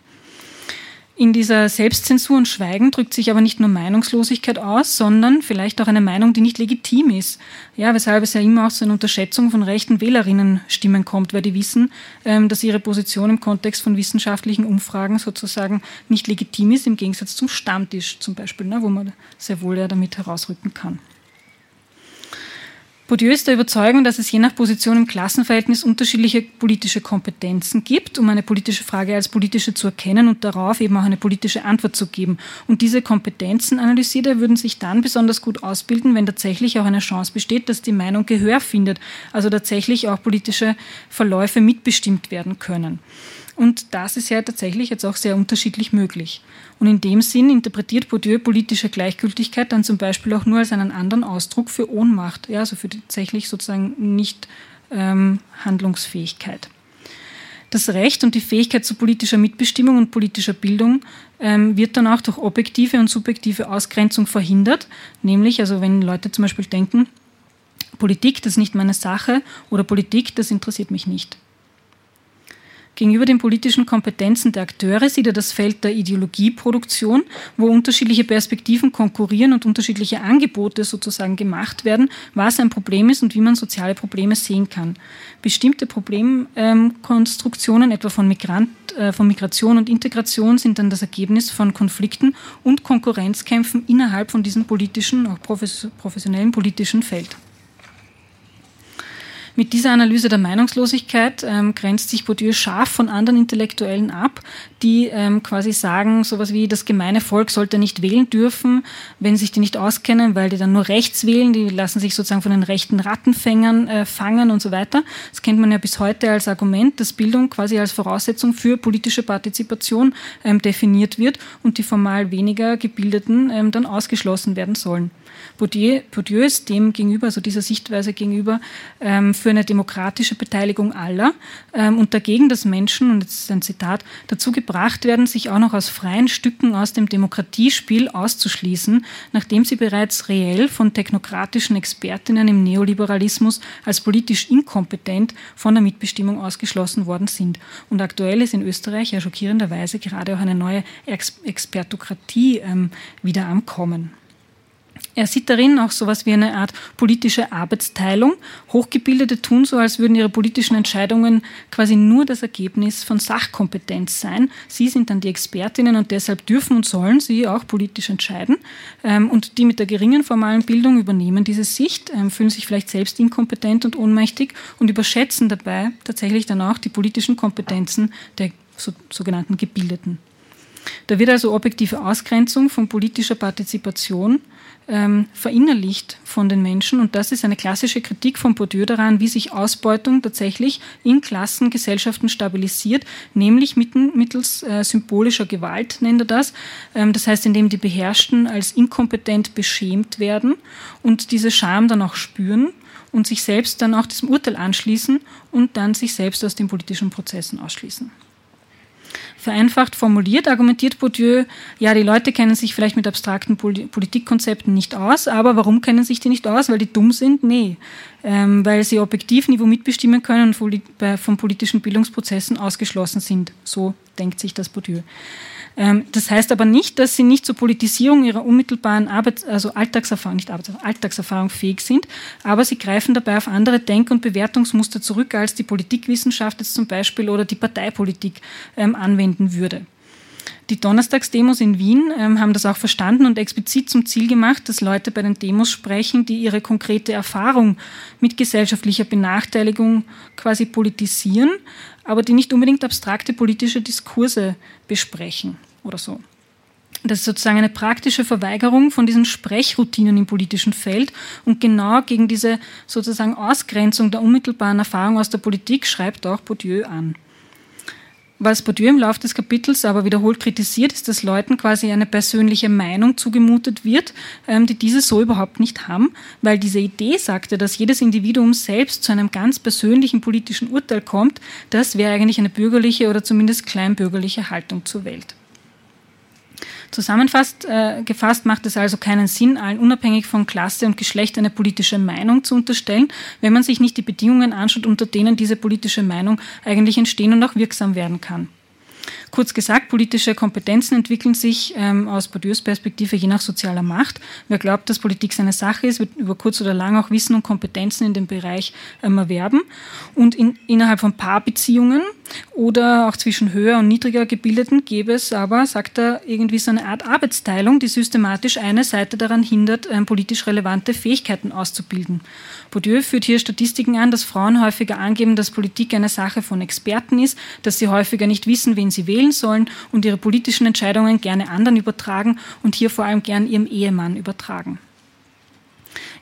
In dieser Selbstzensur und Schweigen drückt sich aber nicht nur Meinungslosigkeit aus, sondern vielleicht auch eine Meinung, die nicht legitim ist. Ja, weshalb es ja immer auch zu einer Unterschätzung von rechten Wählerinnenstimmen kommt, weil die wissen, ähm, dass ihre Position im Kontext von wissenschaftlichen Umfragen sozusagen nicht legitim ist, im Gegensatz zum Stammtisch zum Beispiel, ne, wo man sehr wohl ja damit herausrücken kann. Bourdieu ist der Überzeugung, dass es je nach Position im Klassenverhältnis unterschiedliche politische Kompetenzen gibt, um eine politische Frage als politische zu erkennen und darauf eben auch eine politische Antwort zu geben. Und diese Kompetenzen, analysiert er, würden sich dann besonders gut ausbilden, wenn tatsächlich auch eine Chance besteht, dass die Meinung Gehör findet, also tatsächlich auch politische Verläufe mitbestimmt werden können. Und das ist ja tatsächlich jetzt auch sehr unterschiedlich möglich. Und in dem Sinn interpretiert Bourdieu politische Gleichgültigkeit dann zum Beispiel auch nur als einen anderen Ausdruck für Ohnmacht, ja, also für tatsächlich sozusagen nicht ähm, Handlungsfähigkeit. Das Recht und die Fähigkeit zu politischer Mitbestimmung und politischer Bildung ähm, wird dann auch durch objektive und subjektive Ausgrenzung verhindert. Nämlich, also wenn Leute zum Beispiel denken, Politik, das ist nicht meine Sache oder Politik, das interessiert mich nicht. Gegenüber den politischen Kompetenzen der Akteure sieht er das Feld der Ideologieproduktion, wo unterschiedliche Perspektiven konkurrieren und unterschiedliche Angebote sozusagen gemacht werden, was ein Problem ist und wie man soziale Probleme sehen kann. Bestimmte Problemkonstruktionen, etwa von, Migrant, äh, von Migration und Integration, sind dann das Ergebnis von Konflikten und Konkurrenzkämpfen innerhalb von diesem politischen, auch professionellen politischen Feld. Mit dieser Analyse der Meinungslosigkeit ähm, grenzt sich Bourdieu scharf von anderen Intellektuellen ab, die ähm, quasi sagen, sowas wie das gemeine Volk sollte nicht wählen dürfen, wenn sich die nicht auskennen, weil die dann nur rechts wählen, die lassen sich sozusagen von den rechten Rattenfängern äh, fangen und so weiter. Das kennt man ja bis heute als Argument, dass Bildung quasi als Voraussetzung für politische Partizipation ähm, definiert wird und die formal weniger Gebildeten ähm, dann ausgeschlossen werden sollen. Bourdieu, Bourdieu ist dem gegenüber, also dieser Sichtweise gegenüber, ähm, für eine demokratische Beteiligung aller ähm, und dagegen, dass Menschen, und jetzt ist ein Zitat, dazu gebracht werden, sich auch noch aus freien Stücken aus dem Demokratiespiel auszuschließen, nachdem sie bereits reell von technokratischen Expertinnen im Neoliberalismus als politisch inkompetent von der Mitbestimmung ausgeschlossen worden sind. Und aktuell ist in Österreich ja schockierenderweise gerade auch eine neue Ex Expertokratie ähm, wieder am Kommen. Er sieht darin auch so etwas wie eine Art politische Arbeitsteilung. Hochgebildete tun so, als würden ihre politischen Entscheidungen quasi nur das Ergebnis von Sachkompetenz sein. Sie sind dann die Expertinnen und deshalb dürfen und sollen sie auch politisch entscheiden. Ähm, und die mit der geringen formalen Bildung übernehmen diese Sicht, ähm, fühlen sich vielleicht selbst inkompetent und ohnmächtig und überschätzen dabei tatsächlich dann auch die politischen Kompetenzen der sogenannten Gebildeten. Da wird also objektive Ausgrenzung von politischer Partizipation ähm, verinnerlicht von den Menschen. Und das ist eine klassische Kritik von Bourdieu daran, wie sich Ausbeutung tatsächlich in Klassengesellschaften stabilisiert, nämlich mittels äh, symbolischer Gewalt, nennt er das. Ähm, das heißt, indem die Beherrschten als inkompetent beschämt werden und diese Scham dann auch spüren und sich selbst dann auch diesem Urteil anschließen und dann sich selbst aus den politischen Prozessen ausschließen. Vereinfacht formuliert argumentiert Bourdieu, ja, die Leute kennen sich vielleicht mit abstrakten Politikkonzepten nicht aus, aber warum kennen sich die nicht aus? Weil die dumm sind? Nee, ähm, weil sie objektiv Niveau mitbestimmen können und von politischen Bildungsprozessen ausgeschlossen sind. So denkt sich das Bourdieu. Ähm, das heißt aber nicht, dass sie nicht zur Politisierung ihrer unmittelbaren Arbeits-, also Alltagserfahrung, nicht Arbeits-, Alltagserfahrung fähig sind, aber sie greifen dabei auf andere Denk- und Bewertungsmuster zurück, als die Politikwissenschaft jetzt zum Beispiel oder die Parteipolitik ähm, anwenden würde. Die Donnerstagsdemos in Wien ähm, haben das auch verstanden und explizit zum Ziel gemacht, dass Leute bei den Demos sprechen, die ihre konkrete Erfahrung mit gesellschaftlicher Benachteiligung quasi politisieren, aber die nicht unbedingt abstrakte politische Diskurse besprechen oder so. Das ist sozusagen eine praktische Verweigerung von diesen Sprechroutinen im politischen Feld und genau gegen diese sozusagen Ausgrenzung der unmittelbaren Erfahrung aus der Politik schreibt auch Bourdieu an. Was Bourdieu im Laufe des Kapitels aber wiederholt kritisiert, ist, dass Leuten quasi eine persönliche Meinung zugemutet wird, ähm, die diese so überhaupt nicht haben, weil diese Idee sagte, dass jedes Individuum selbst zu einem ganz persönlichen politischen Urteil kommt, das wäre eigentlich eine bürgerliche oder zumindest kleinbürgerliche Haltung zur Welt. Zusammenfasst äh, macht es also keinen Sinn, allen unabhängig von Klasse und Geschlecht eine politische Meinung zu unterstellen, wenn man sich nicht die Bedingungen anschaut, unter denen diese politische Meinung eigentlich entstehen und auch wirksam werden kann. Kurz gesagt, politische Kompetenzen entwickeln sich ähm, aus Bourdieus Perspektive je nach sozialer Macht. Wer glaubt, dass Politik seine Sache ist, wird über kurz oder lang auch Wissen und Kompetenzen in dem Bereich ähm, erwerben. Und in, innerhalb von Paarbeziehungen oder auch zwischen höher und niedriger Gebildeten gäbe es aber, sagt er, irgendwie so eine Art Arbeitsteilung, die systematisch eine Seite daran hindert, ähm, politisch relevante Fähigkeiten auszubilden. Bourdieu führt hier Statistiken an, dass Frauen häufiger angeben, dass Politik eine Sache von Experten ist, dass sie häufiger nicht wissen, wen sie wählen sollen und ihre politischen Entscheidungen gerne anderen übertragen und hier vor allem gern ihrem Ehemann übertragen.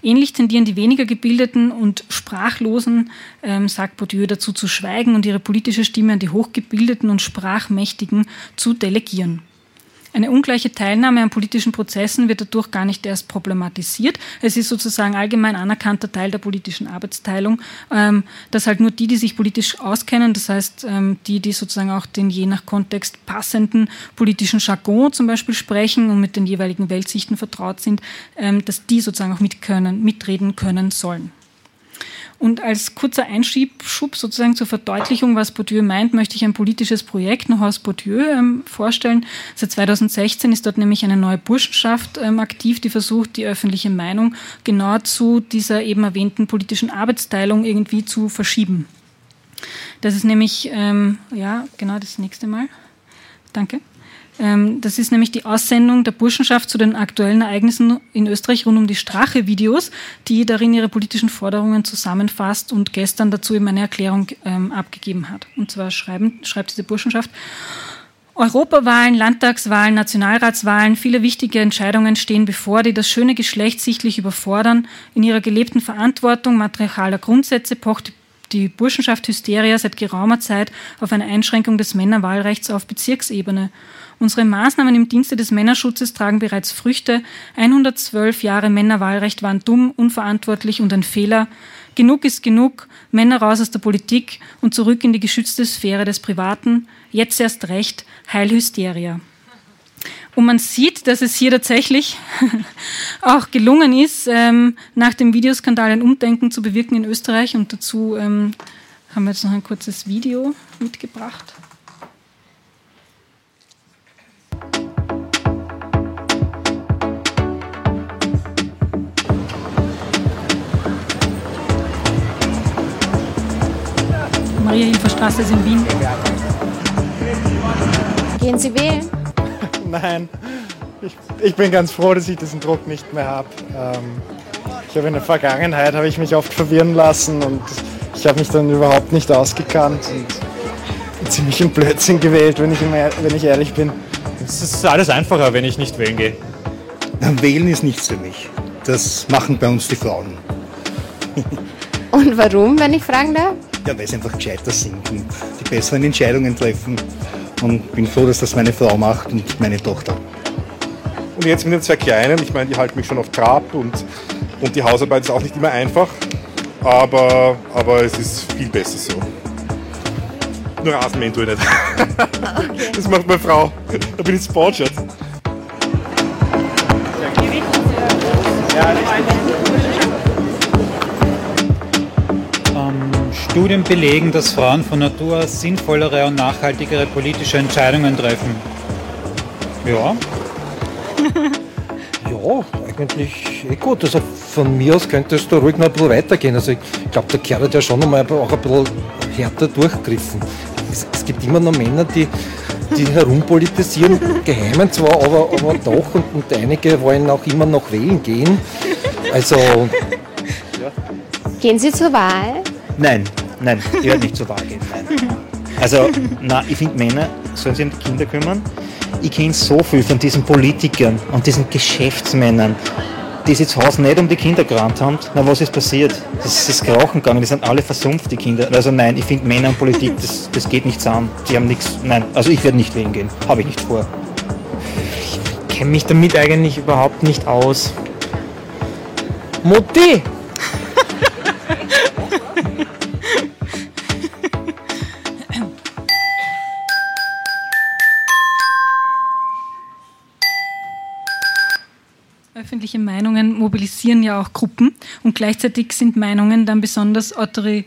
Ähnlich tendieren die weniger gebildeten und sprachlosen, ähm, sagt Bourdieu, dazu zu schweigen und ihre politische Stimme an die hochgebildeten und sprachmächtigen zu delegieren. Eine ungleiche Teilnahme an politischen Prozessen wird dadurch gar nicht erst problematisiert. Es ist sozusagen allgemein anerkannter Teil der politischen Arbeitsteilung, ähm, dass halt nur die, die sich politisch auskennen, das heißt ähm, die, die sozusagen auch den je nach Kontext passenden politischen Jargon zum Beispiel sprechen und mit den jeweiligen Weltsichten vertraut sind, ähm, dass die sozusagen auch mit können, mitreden können sollen. Und als kurzer Einschub sozusagen zur Verdeutlichung, was Bourdieu meint, möchte ich ein politisches Projekt noch aus Bourdieu ähm, vorstellen. Seit 2016 ist dort nämlich eine neue Burschenschaft ähm, aktiv, die versucht, die öffentliche Meinung genau zu dieser eben erwähnten politischen Arbeitsteilung irgendwie zu verschieben. Das ist nämlich, ähm, ja, genau das nächste Mal. Danke. Ähm, das ist nämlich die Aussendung der Burschenschaft zu den aktuellen Ereignissen in Österreich rund um die Strache-Videos, die darin ihre politischen Forderungen zusammenfasst und gestern dazu eben eine Erklärung ähm, abgegeben hat. Und zwar schreiben, schreibt diese Burschenschaft, Europawahlen, Landtagswahlen, Nationalratswahlen, viele wichtige Entscheidungen stehen bevor, die das schöne Geschlecht sichtlich überfordern. In ihrer gelebten Verantwortung matriarchaler Grundsätze pocht die Burschenschaft Hysteria seit geraumer Zeit auf eine Einschränkung des Männerwahlrechts auf Bezirksebene. Unsere Maßnahmen im Dienste des Männerschutzes tragen bereits Früchte. 112 Jahre Männerwahlrecht waren dumm, unverantwortlich und ein Fehler. Genug ist genug. Männer raus aus der Politik und zurück in die geschützte Sphäre des Privaten. Jetzt erst recht. Heil Hysteria. Und man sieht, dass es hier tatsächlich auch gelungen ist, ähm, nach dem Videoskandal ein Umdenken zu bewirken in Österreich. Und dazu ähm, haben wir jetzt noch ein kurzes Video mitgebracht. Maria-Hilfer-Straße ist in Wien. Gehen Sie wählen? Nein, ich, ich, bin ganz froh, dass ich diesen Druck nicht mehr habe. Ähm, ich habe in der Vergangenheit habe ich mich oft verwirren lassen und ich habe mich dann überhaupt nicht ausgekannt und ziemlich im Blödsinn gewählt, wenn ich, wenn ich ehrlich bin. Es ist alles einfacher, wenn ich nicht wählen gehe. Wählen ist nichts für mich. Das machen bei uns die Frauen. Und warum, wenn ich fragen darf? Ja, weil sie einfach gescheiter sind und die besseren Entscheidungen treffen. Und bin froh, dass das meine Frau macht und meine Tochter. Und jetzt mit den zwei Kleinen, ich meine, die halten mich schon auf Trab und, und die Hausarbeit ist auch nicht immer einfach, aber, aber es ist viel besser so. Nur Rasenmähen tue ich nicht. Okay. Das macht meine Frau. Da bin ich Sportschatz. Studien belegen, dass Frauen von Natur aus sinnvollere und nachhaltigere politische Entscheidungen treffen. Ja. ja, eigentlich eh gut. Also von mir aus könnte es da ruhig noch ein bisschen weitergehen. Also ich glaube, der Kerl hat ja schon noch mal auch ein bisschen härter durchgriffen. Es, es gibt immer noch Männer, die, die herumpolitisieren, geheimen zwar, aber, aber doch und, und einige wollen auch immer noch wählen gehen. Also. Ja. Gehen Sie zur Wahl? Nein, nein, ich werde nicht zur Wahl gehen. Nein. Also, na, ich finde, Männer sollen sich um die Kinder kümmern. Ich kenne so viel von diesen Politikern und diesen Geschäftsmännern, die sich zu Hause nicht um die Kinder gerannt haben, na was ist passiert? Das ist krauchen gegangen, die sind alle versumpft, die Kinder. Also nein, ich finde Männer und Politik, das, das geht nicht zusammen. Die haben nichts, nein, also ich werde nicht wählen gehen, habe ich nicht vor. Ich kenne mich damit eigentlich überhaupt nicht aus. Mutti! Mobilisieren ja auch Gruppen und gleichzeitig sind Meinungen dann besonders autorisiert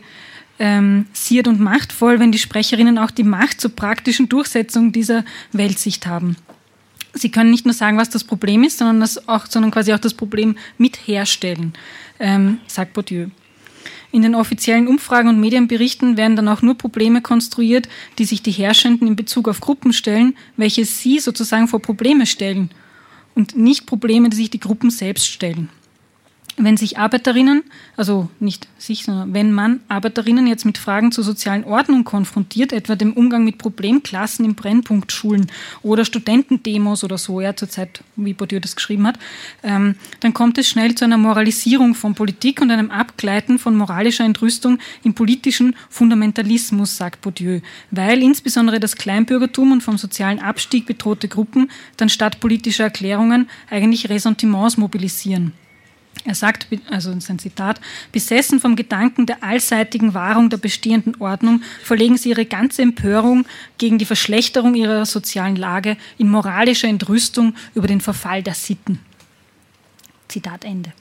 und machtvoll, wenn die Sprecherinnen auch die Macht zur praktischen Durchsetzung dieser Weltsicht haben. Sie können nicht nur sagen, was das Problem ist, sondern, das auch, sondern quasi auch das Problem mit herstellen, ähm, sagt Bourdieu. In den offiziellen Umfragen und Medienberichten werden dann auch nur Probleme konstruiert, die sich die Herrschenden in Bezug auf Gruppen stellen, welche sie sozusagen vor Probleme stellen und nicht Probleme, die sich die Gruppen selbst stellen wenn sich Arbeiterinnen, also nicht sich, sondern wenn man Arbeiterinnen jetzt mit Fragen zur sozialen Ordnung konfrontiert, etwa dem Umgang mit Problemklassen in Brennpunktschulen oder Studentendemos oder so, ja, zurzeit, wie Bourdieu das geschrieben hat, ähm, dann kommt es schnell zu einer Moralisierung von Politik und einem Abgleiten von moralischer Entrüstung im politischen Fundamentalismus, sagt Bourdieu, weil insbesondere das Kleinbürgertum und vom sozialen Abstieg bedrohte Gruppen dann statt politischer Erklärungen eigentlich Ressentiments mobilisieren. Er sagt, also sein Zitat, besessen vom Gedanken der allseitigen Wahrung der bestehenden Ordnung, verlegen sie ihre ganze Empörung gegen die Verschlechterung ihrer sozialen Lage in moralische Entrüstung über den Verfall der Sitten. Zitat Ende.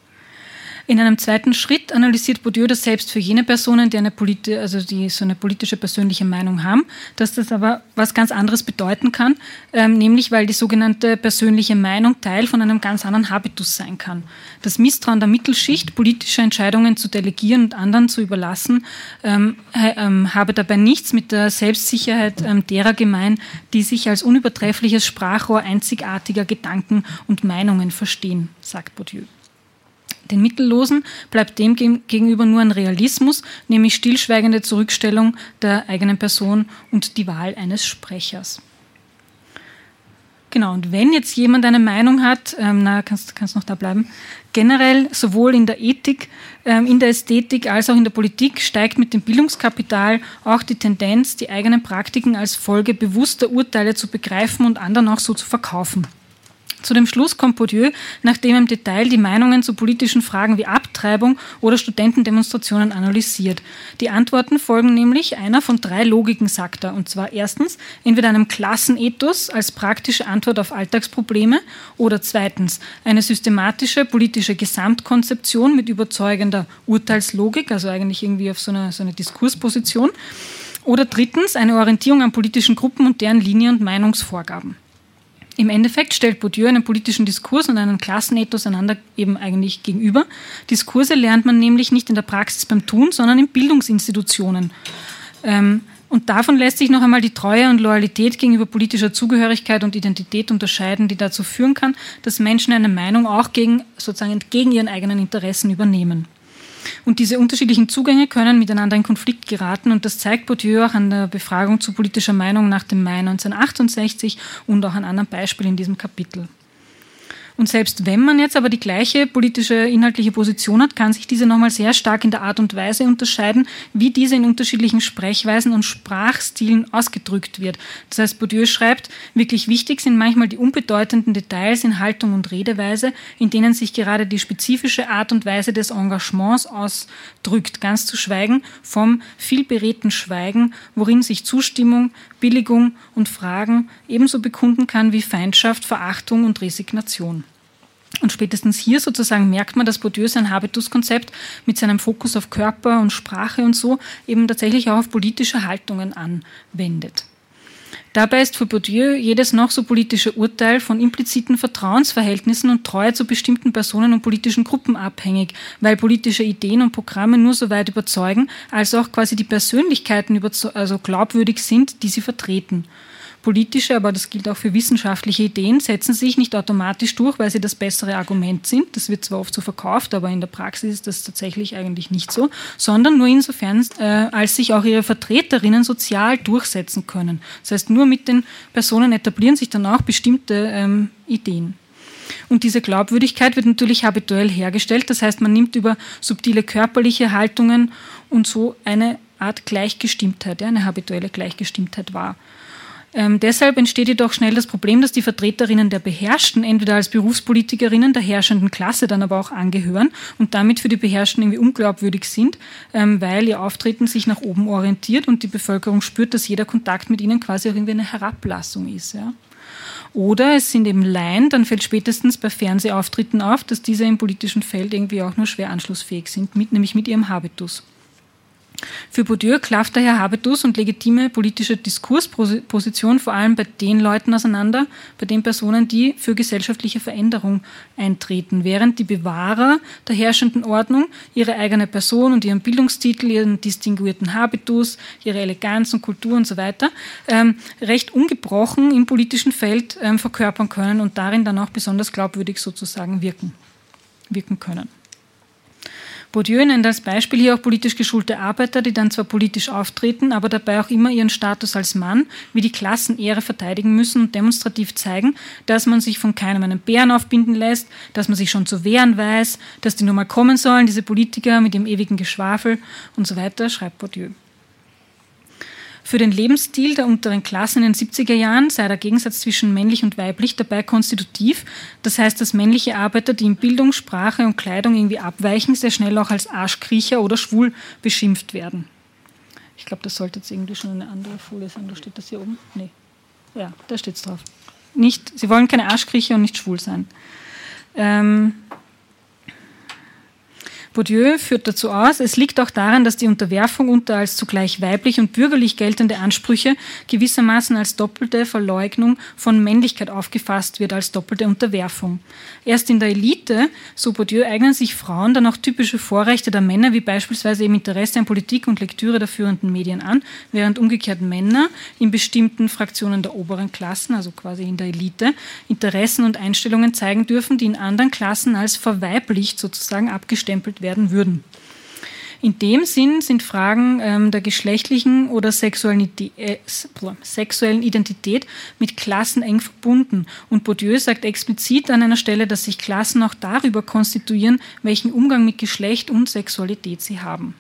In einem zweiten Schritt analysiert Bourdieu das selbst für jene Personen, die, eine also die so eine politische persönliche Meinung haben, dass das aber was ganz anderes bedeuten kann, ähm, nämlich weil die sogenannte persönliche Meinung Teil von einem ganz anderen Habitus sein kann. Das Misstrauen der Mittelschicht, politische Entscheidungen zu delegieren und anderen zu überlassen, ähm, ähm, habe dabei nichts mit der Selbstsicherheit ähm, derer gemein, die sich als unübertreffliches Sprachrohr einzigartiger Gedanken und Meinungen verstehen, sagt Bourdieu. Den Mittellosen bleibt dem gegenüber nur ein Realismus, nämlich stillschweigende Zurückstellung der eigenen Person und die Wahl eines Sprechers. Genau, und wenn jetzt jemand eine Meinung hat, ähm, na, kannst, kannst noch da bleiben, generell sowohl in der Ethik, ähm, in der Ästhetik als auch in der Politik steigt mit dem Bildungskapital auch die Tendenz, die eigenen Praktiken als Folge bewusster Urteile zu begreifen und anderen auch so zu verkaufen. Zu dem Schluss kommt Bourdieu, nachdem im Detail die Meinungen zu politischen Fragen wie Abtreibung oder Studentendemonstrationen analysiert. Die Antworten folgen nämlich einer von drei Logiken, sagt er. Und zwar erstens entweder einem Klassenethos als praktische Antwort auf Alltagsprobleme oder zweitens eine systematische politische Gesamtkonzeption mit überzeugender Urteilslogik, also eigentlich irgendwie auf so eine, so eine Diskursposition. Oder drittens eine Orientierung an politischen Gruppen und deren Linien und Meinungsvorgaben. Im Endeffekt stellt Bourdieu einen politischen Diskurs und einen Klassenethos einander eben eigentlich gegenüber. Diskurse lernt man nämlich nicht in der Praxis beim Tun, sondern in Bildungsinstitutionen. Ähm, und davon lässt sich noch einmal die Treue und Loyalität gegenüber politischer Zugehörigkeit und Identität unterscheiden, die dazu führen kann, dass Menschen eine Meinung auch gegen, sozusagen entgegen ihren eigenen Interessen übernehmen. Und diese unterschiedlichen Zugänge können miteinander in Konflikt geraten und das zeigt Bourdieu auch an der Befragung zu politischer Meinung nach dem Mai 1968 und auch an anderen Beispielen in diesem Kapitel. Und selbst wenn man jetzt aber die gleiche politische inhaltliche Position hat, kann sich diese nochmal sehr stark in der Art und Weise unterscheiden, wie diese in unterschiedlichen Sprechweisen und Sprachstilen ausgedrückt wird. Das heißt, Bourdieu schreibt, wirklich wichtig sind manchmal die unbedeutenden Details in Haltung und Redeweise, in denen sich gerade die spezifische Art und Weise des Engagements ausdrückt, ganz zu schweigen vom vielberedten Schweigen, worin sich Zustimmung, Billigung und Fragen ebenso bekunden kann wie Feindschaft, Verachtung und Resignation. Und spätestens hier sozusagen merkt man, dass Bourdieu sein Habitus-Konzept mit seinem Fokus auf Körper und Sprache und so eben tatsächlich auch auf politische Haltungen anwendet. Dabei ist für Bourdieu jedes noch so politische Urteil von impliziten Vertrauensverhältnissen und Treue zu bestimmten Personen und politischen Gruppen abhängig, weil politische Ideen und Programme nur so weit überzeugen, als auch quasi die Persönlichkeiten also glaubwürdig sind, die sie vertreten. Politische, aber das gilt auch für wissenschaftliche Ideen, setzen sich nicht automatisch durch, weil sie das bessere Argument sind. Das wird zwar oft so verkauft, aber in der Praxis ist das tatsächlich eigentlich nicht so, sondern nur insofern, äh, als sich auch ihre Vertreterinnen sozial durchsetzen können. Das heißt, nur mit den Personen etablieren sich dann auch bestimmte ähm, Ideen. Und diese Glaubwürdigkeit wird natürlich habituell hergestellt. Das heißt, man nimmt über subtile körperliche Haltungen und so eine Art Gleichgestimmtheit, ja, eine habituelle Gleichgestimmtheit wahr. Ähm, deshalb entsteht jedoch schnell das Problem, dass die Vertreterinnen der Beherrschten entweder als Berufspolitikerinnen der herrschenden Klasse dann aber auch angehören und damit für die Beherrschten irgendwie unglaubwürdig sind, ähm, weil ihr Auftreten sich nach oben orientiert und die Bevölkerung spürt, dass jeder Kontakt mit ihnen quasi irgendwie eine Herablassung ist. Ja? Oder es sind eben Laien, dann fällt spätestens bei Fernsehauftritten auf, dass diese im politischen Feld irgendwie auch nur schwer anschlussfähig sind, mit, nämlich mit ihrem Habitus. Für Bourdieu klafft daher Habitus und legitime politische Diskursposition vor allem bei den Leuten auseinander, bei den Personen, die für gesellschaftliche Veränderung eintreten, während die Bewahrer der herrschenden Ordnung ihre eigene Person und ihren Bildungstitel, ihren distinguierten Habitus, ihre Eleganz und Kultur und so weiter ähm, recht ungebrochen im politischen Feld ähm, verkörpern können und darin dann auch besonders glaubwürdig sozusagen wirken, wirken können. Bourdieu nennt als Beispiel hier auch politisch geschulte Arbeiter, die dann zwar politisch auftreten, aber dabei auch immer ihren Status als Mann wie die Klassenehre verteidigen müssen und demonstrativ zeigen, dass man sich von keinem einen Bären aufbinden lässt, dass man sich schon zu wehren weiß, dass die nur mal kommen sollen, diese Politiker mit ihrem ewigen Geschwafel und so weiter, schreibt Bourdieu. Für den Lebensstil der unteren Klassen in den 70er Jahren sei der Gegensatz zwischen männlich und weiblich dabei konstitutiv. Das heißt, dass männliche Arbeiter, die in Bildung, Sprache und Kleidung irgendwie abweichen, sehr schnell auch als Arschkriecher oder schwul beschimpft werden. Ich glaube, das sollte jetzt irgendwie schon eine andere Folie sein. Da steht das hier oben? Nee. Ja, da steht es drauf. Nicht, sie wollen keine Arschkriecher und nicht schwul sein. Ähm, Bourdieu führt dazu aus, es liegt auch daran, dass die Unterwerfung unter als zugleich weiblich und bürgerlich geltende Ansprüche gewissermaßen als doppelte Verleugnung von Männlichkeit aufgefasst wird, als doppelte Unterwerfung. Erst in der Elite, so Bourdieu, eignen sich Frauen dann auch typische Vorrechte der Männer, wie beispielsweise eben Interesse an Politik und Lektüre der führenden Medien an, während umgekehrt Männer in bestimmten Fraktionen der oberen Klassen, also quasi in der Elite, Interessen und Einstellungen zeigen dürfen, die in anderen Klassen als verweiblicht sozusagen abgestempelt werden würden. In dem Sinn sind Fragen ähm, der geschlechtlichen oder sexuellen, äh, sexuellen, Identität mit Klassen eng verbunden. Und Bourdieu sagt explizit an einer Stelle, dass sich Klassen auch darüber konstituieren, welchen Umgang mit Geschlecht und Sexualität sie haben.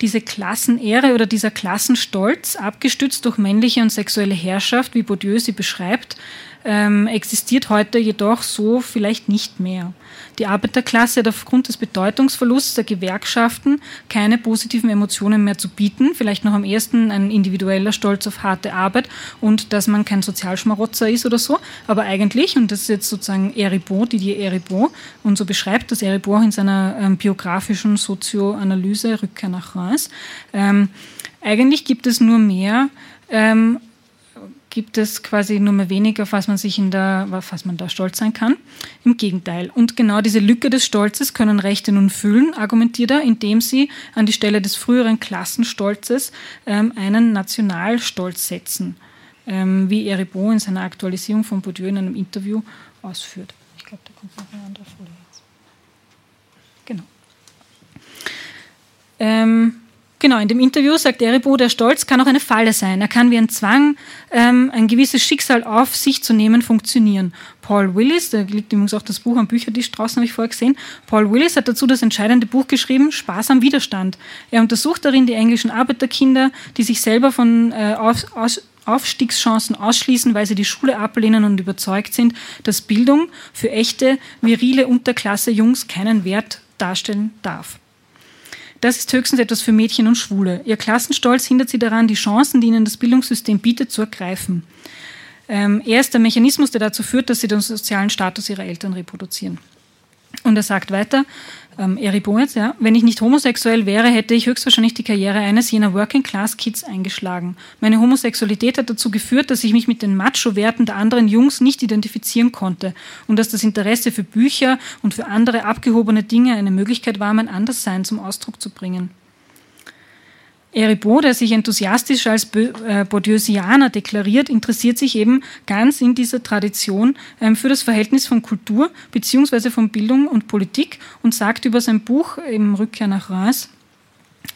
Diese Klassenehre oder dieser Klassenstolz, abgestützt durch männliche und sexuelle Herrschaft, wie Bourdieu sie beschreibt, ähm, existiert heute jedoch so vielleicht nicht mehr. Die Arbeiterklasse hat aufgrund des Bedeutungsverlusts der Gewerkschaften keine positiven Emotionen mehr zu bieten. Vielleicht noch am ehesten ein individueller Stolz auf harte Arbeit und dass man kein Sozialschmarotzer ist oder so. Aber eigentlich, und das ist jetzt sozusagen Eribon, Didier Eribon, und so beschreibt das Eribon auch in seiner ähm, biografischen Sozioanalyse Rückkehr nach Reims, ähm, eigentlich gibt es nur mehr ähm, gibt es quasi nur mehr wenig, auf was man sich in der, was man da stolz sein kann. Im Gegenteil. Und genau diese Lücke des Stolzes können Rechte nun füllen, argumentiert er, indem sie an die Stelle des früheren Klassenstolzes ähm, einen Nationalstolz setzen, ähm, wie Eribon in seiner Aktualisierung von Bourdieu in einem Interview ausführt. Ich glaube, da kommt noch eine andere Folie jetzt. Genau. Ähm, Genau, in dem Interview sagt Eribo, der Stolz kann auch eine Falle sein. Er kann wie ein Zwang, ähm, ein gewisses Schicksal auf sich zu nehmen, funktionieren. Paul Willis, da liegt übrigens auch das Buch am Büchertisch draußen, habe ich vorher gesehen. Paul Willis hat dazu das entscheidende Buch geschrieben, Spaß am Widerstand. Er untersucht darin die englischen Arbeiterkinder, die sich selber von äh, aus, aus, Aufstiegschancen ausschließen, weil sie die Schule ablehnen und überzeugt sind, dass Bildung für echte, virile Unterklasse Jungs keinen Wert darstellen darf. Das ist höchstens etwas für Mädchen und Schwule. Ihr Klassenstolz hindert sie daran, die Chancen, die ihnen das Bildungssystem bietet, zu ergreifen. Ähm, er ist der Mechanismus, der dazu führt, dass sie den sozialen Status ihrer Eltern reproduzieren. Und er sagt weiter, ähm, Eri Boetz, ja, wenn ich nicht homosexuell wäre, hätte ich höchstwahrscheinlich die Karriere eines jener Working-Class-Kids eingeschlagen. Meine Homosexualität hat dazu geführt, dass ich mich mit den Macho-Werten der anderen Jungs nicht identifizieren konnte und dass das Interesse für Bücher und für andere abgehobene Dinge eine Möglichkeit war, mein Anderssein zum Ausdruck zu bringen. Eribon, der sich enthusiastisch als äh, Bourdieusianer deklariert, interessiert sich eben ganz in dieser Tradition ähm, für das Verhältnis von Kultur bzw. von Bildung und Politik und sagt über sein Buch im Rückkehr nach Reims,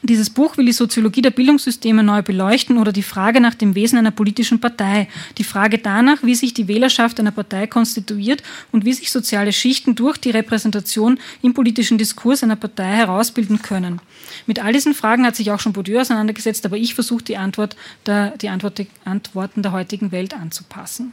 dieses Buch will die Soziologie der Bildungssysteme neu beleuchten oder die Frage nach dem Wesen einer politischen Partei, die Frage danach, wie sich die Wählerschaft einer Partei konstituiert und wie sich soziale Schichten durch die Repräsentation im politischen Diskurs einer Partei herausbilden können. Mit all diesen Fragen hat sich auch schon Bourdieu auseinandergesetzt, aber ich versuche die, Antwort der, die Antwort, Antworten der heutigen Welt anzupassen.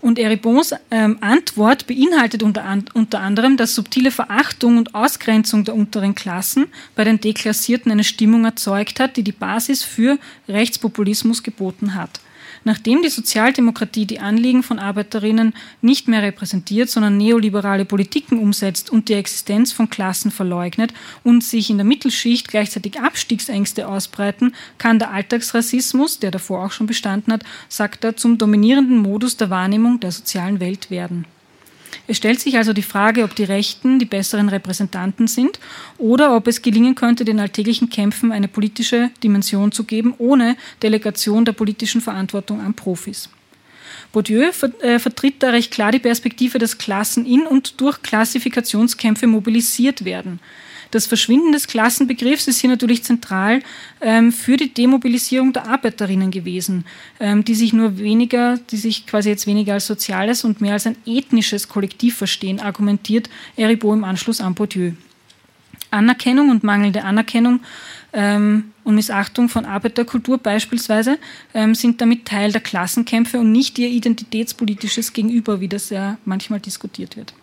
Und Eribons ähm, Antwort beinhaltet unter, an, unter anderem, dass subtile Verachtung und Ausgrenzung der unteren Klassen bei den Deklassierten eine Stimmung erzeugt hat, die die Basis für Rechtspopulismus geboten hat. Nachdem die Sozialdemokratie die Anliegen von Arbeiterinnen nicht mehr repräsentiert, sondern neoliberale Politiken umsetzt und die Existenz von Klassen verleugnet und sich in der Mittelschicht gleichzeitig Abstiegsängste ausbreiten, kann der Alltagsrassismus, der davor auch schon bestanden hat, sagt er, zum dominierenden Modus der Wahrnehmung der sozialen Welt werden. Es stellt sich also die Frage, ob die Rechten die besseren Repräsentanten sind oder ob es gelingen könnte, den alltäglichen Kämpfen eine politische Dimension zu geben, ohne Delegation der politischen Verantwortung an Profis. Bourdieu äh, vertritt da recht klar die Perspektive, dass Klassen in und durch Klassifikationskämpfe mobilisiert werden. Das Verschwinden des Klassenbegriffs ist hier natürlich zentral ähm, für die Demobilisierung der Arbeiterinnen gewesen, ähm, die sich nur weniger, die sich quasi jetzt weniger als soziales und mehr als ein ethnisches Kollektiv verstehen, argumentiert Eribot im Anschluss an Bourdieu. Anerkennung und mangelnde Anerkennung ähm, und Missachtung von Arbeiterkultur beispielsweise ähm, sind damit Teil der Klassenkämpfe und nicht ihr identitätspolitisches Gegenüber, wie das ja manchmal diskutiert wird.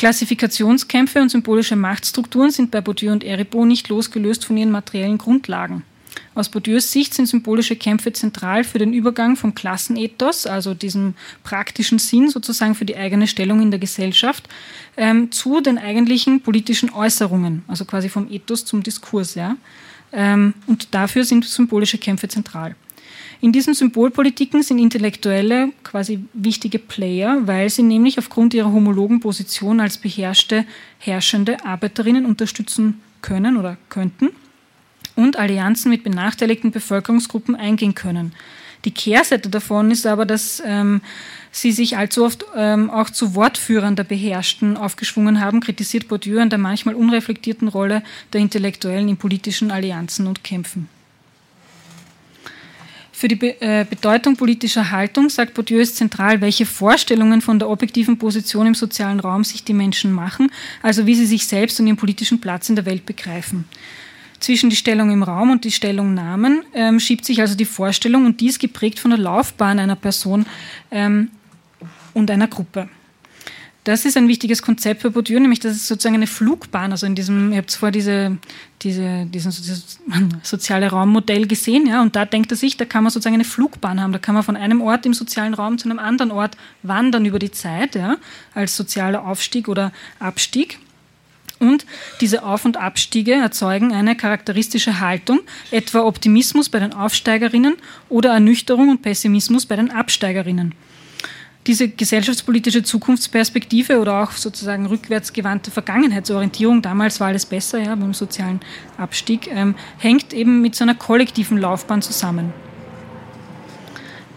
Klassifikationskämpfe und symbolische Machtstrukturen sind bei Bourdieu und Eribon nicht losgelöst von ihren materiellen Grundlagen. Aus Bourdieus Sicht sind symbolische Kämpfe zentral für den Übergang vom Klassenethos, also diesem praktischen Sinn sozusagen für die eigene Stellung in der Gesellschaft, ähm, zu den eigentlichen politischen Äußerungen, also quasi vom Ethos zum Diskurs. Ja? Ähm, und dafür sind symbolische Kämpfe zentral. In diesen Symbolpolitiken sind Intellektuelle quasi wichtige Player, weil sie nämlich aufgrund ihrer homologen Position als beherrschte, herrschende Arbeiterinnen unterstützen können oder könnten und Allianzen mit benachteiligten Bevölkerungsgruppen eingehen können. Die Kehrseite davon ist aber, dass ähm, sie sich allzu oft ähm, auch zu Wortführern der Beherrschten aufgeschwungen haben, kritisiert Bourdieu an der manchmal unreflektierten Rolle der Intellektuellen in politischen Allianzen und Kämpfen. Für die Be äh, Bedeutung politischer Haltung, sagt Bourdieu, ist zentral, welche Vorstellungen von der objektiven Position im sozialen Raum sich die Menschen machen, also wie sie sich selbst und ihren politischen Platz in der Welt begreifen. Zwischen die Stellung im Raum und die Stellungnahmen ähm, schiebt sich also die Vorstellung und dies geprägt von der Laufbahn einer Person ähm, und einer Gruppe. Das ist ein wichtiges Konzept für Bourdieu, nämlich das ist sozusagen eine Flugbahn. Also in diesem, ihr habt vorher diese, diese, dieses soziale Raummodell gesehen, ja, und da denkt er sich, da kann man sozusagen eine Flugbahn haben. Da kann man von einem Ort im sozialen Raum zu einem anderen Ort wandern über die Zeit, ja, als sozialer Aufstieg oder Abstieg. Und diese Auf- und Abstiege erzeugen eine charakteristische Haltung, etwa Optimismus bei den Aufsteigerinnen oder Ernüchterung und Pessimismus bei den Absteigerinnen diese gesellschaftspolitische Zukunftsperspektive oder auch sozusagen rückwärtsgewandte Vergangenheitsorientierung, damals war alles besser, ja, beim sozialen Abstieg, ähm, hängt eben mit so einer kollektiven Laufbahn zusammen.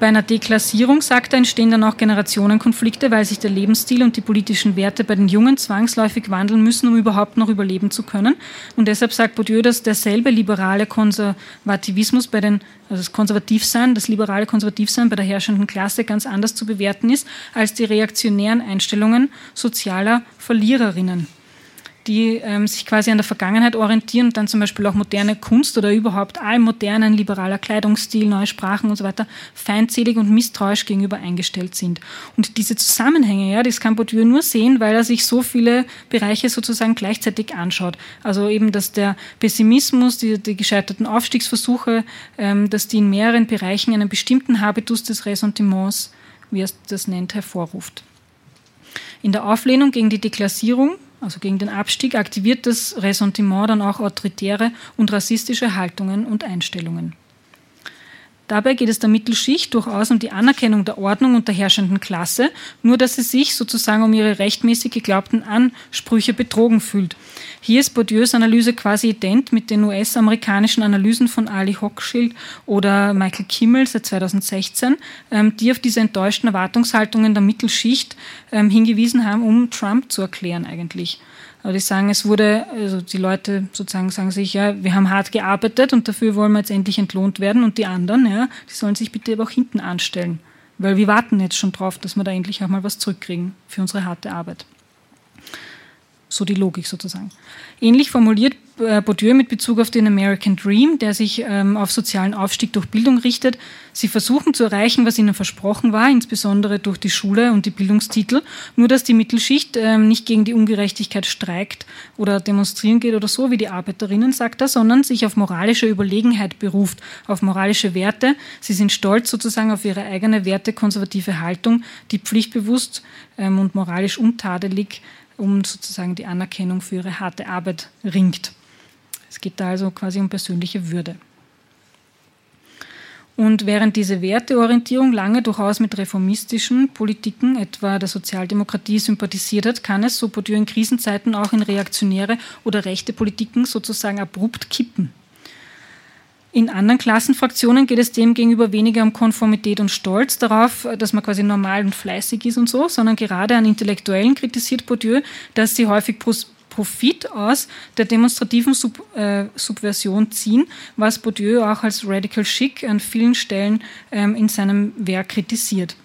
Bei einer Deklassierung, sagt er, entstehen dann auch Generationenkonflikte, weil sich der Lebensstil und die politischen Werte bei den Jungen zwangsläufig wandeln müssen, um überhaupt noch überleben zu können. Und deshalb sagt Bourdieu, dass derselbe liberale Konservativismus bei den, also das Konservativsein, das liberale Konservativsein bei der herrschenden Klasse ganz anders zu bewerten ist als die reaktionären Einstellungen sozialer Verliererinnen die ähm, sich quasi an der Vergangenheit orientieren dann zum Beispiel auch moderne Kunst oder überhaupt allem modernen liberaler Kleidungsstil, neue Sprachen und so weiter feindselig und misstrauisch gegenüber eingestellt sind. Und diese Zusammenhänge, ja, das kann Bourdieu nur sehen, weil er sich so viele Bereiche sozusagen gleichzeitig anschaut. Also eben, dass der Pessimismus, die, die gescheiterten Aufstiegsversuche, ähm, dass die in mehreren Bereichen einen bestimmten Habitus des Ressentiments, wie er das nennt, hervorruft. In der Auflehnung gegen die Deklassierung also gegen den Abstieg, aktiviert das Ressentiment dann auch autoritäre und rassistische Haltungen und Einstellungen. Dabei geht es der Mittelschicht durchaus um die Anerkennung der Ordnung und der herrschenden Klasse, nur dass sie sich sozusagen um ihre rechtmäßig geglaubten Ansprüche betrogen fühlt. Hier ist Bourdieus Analyse quasi ident mit den US-amerikanischen Analysen von Ali Hochschild oder Michael Kimmel seit 2016, ähm, die auf diese enttäuschten Erwartungshaltungen der Mittelschicht ähm, hingewiesen haben, um Trump zu erklären eigentlich. Aber die sagen, es wurde, also die Leute sozusagen sagen sich, ja, wir haben hart gearbeitet und dafür wollen wir jetzt endlich entlohnt werden und die anderen, ja, die sollen sich bitte aber auch hinten anstellen. Weil wir warten jetzt schon drauf, dass wir da endlich auch mal was zurückkriegen für unsere harte Arbeit. So die Logik sozusagen. Ähnlich formuliert äh, Bourdieu mit Bezug auf den American Dream, der sich ähm, auf sozialen Aufstieg durch Bildung richtet. Sie versuchen zu erreichen, was ihnen versprochen war, insbesondere durch die Schule und die Bildungstitel. Nur dass die Mittelschicht ähm, nicht gegen die Ungerechtigkeit streikt oder demonstrieren geht oder so wie die Arbeiterinnen, sagt er, sondern sich auf moralische Überlegenheit beruft, auf moralische Werte. Sie sind stolz sozusagen auf ihre eigene wertekonservative Haltung, die pflichtbewusst ähm, und moralisch untadelig um sozusagen die Anerkennung für ihre harte Arbeit ringt. Es geht da also quasi um persönliche Würde. Und während diese Werteorientierung lange durchaus mit reformistischen Politiken, etwa der Sozialdemokratie, sympathisiert hat, kann es, so Bourdieu in Krisenzeiten, auch in reaktionäre oder rechte Politiken sozusagen abrupt kippen. In anderen Klassenfraktionen geht es demgegenüber weniger um Konformität und Stolz darauf, dass man quasi normal und fleißig ist und so, sondern gerade an Intellektuellen kritisiert Bourdieu, dass sie häufig Profit aus der demonstrativen Sub, äh, Subversion ziehen, was Bourdieu auch als Radical Chic an vielen Stellen ähm, in seinem Werk kritisiert.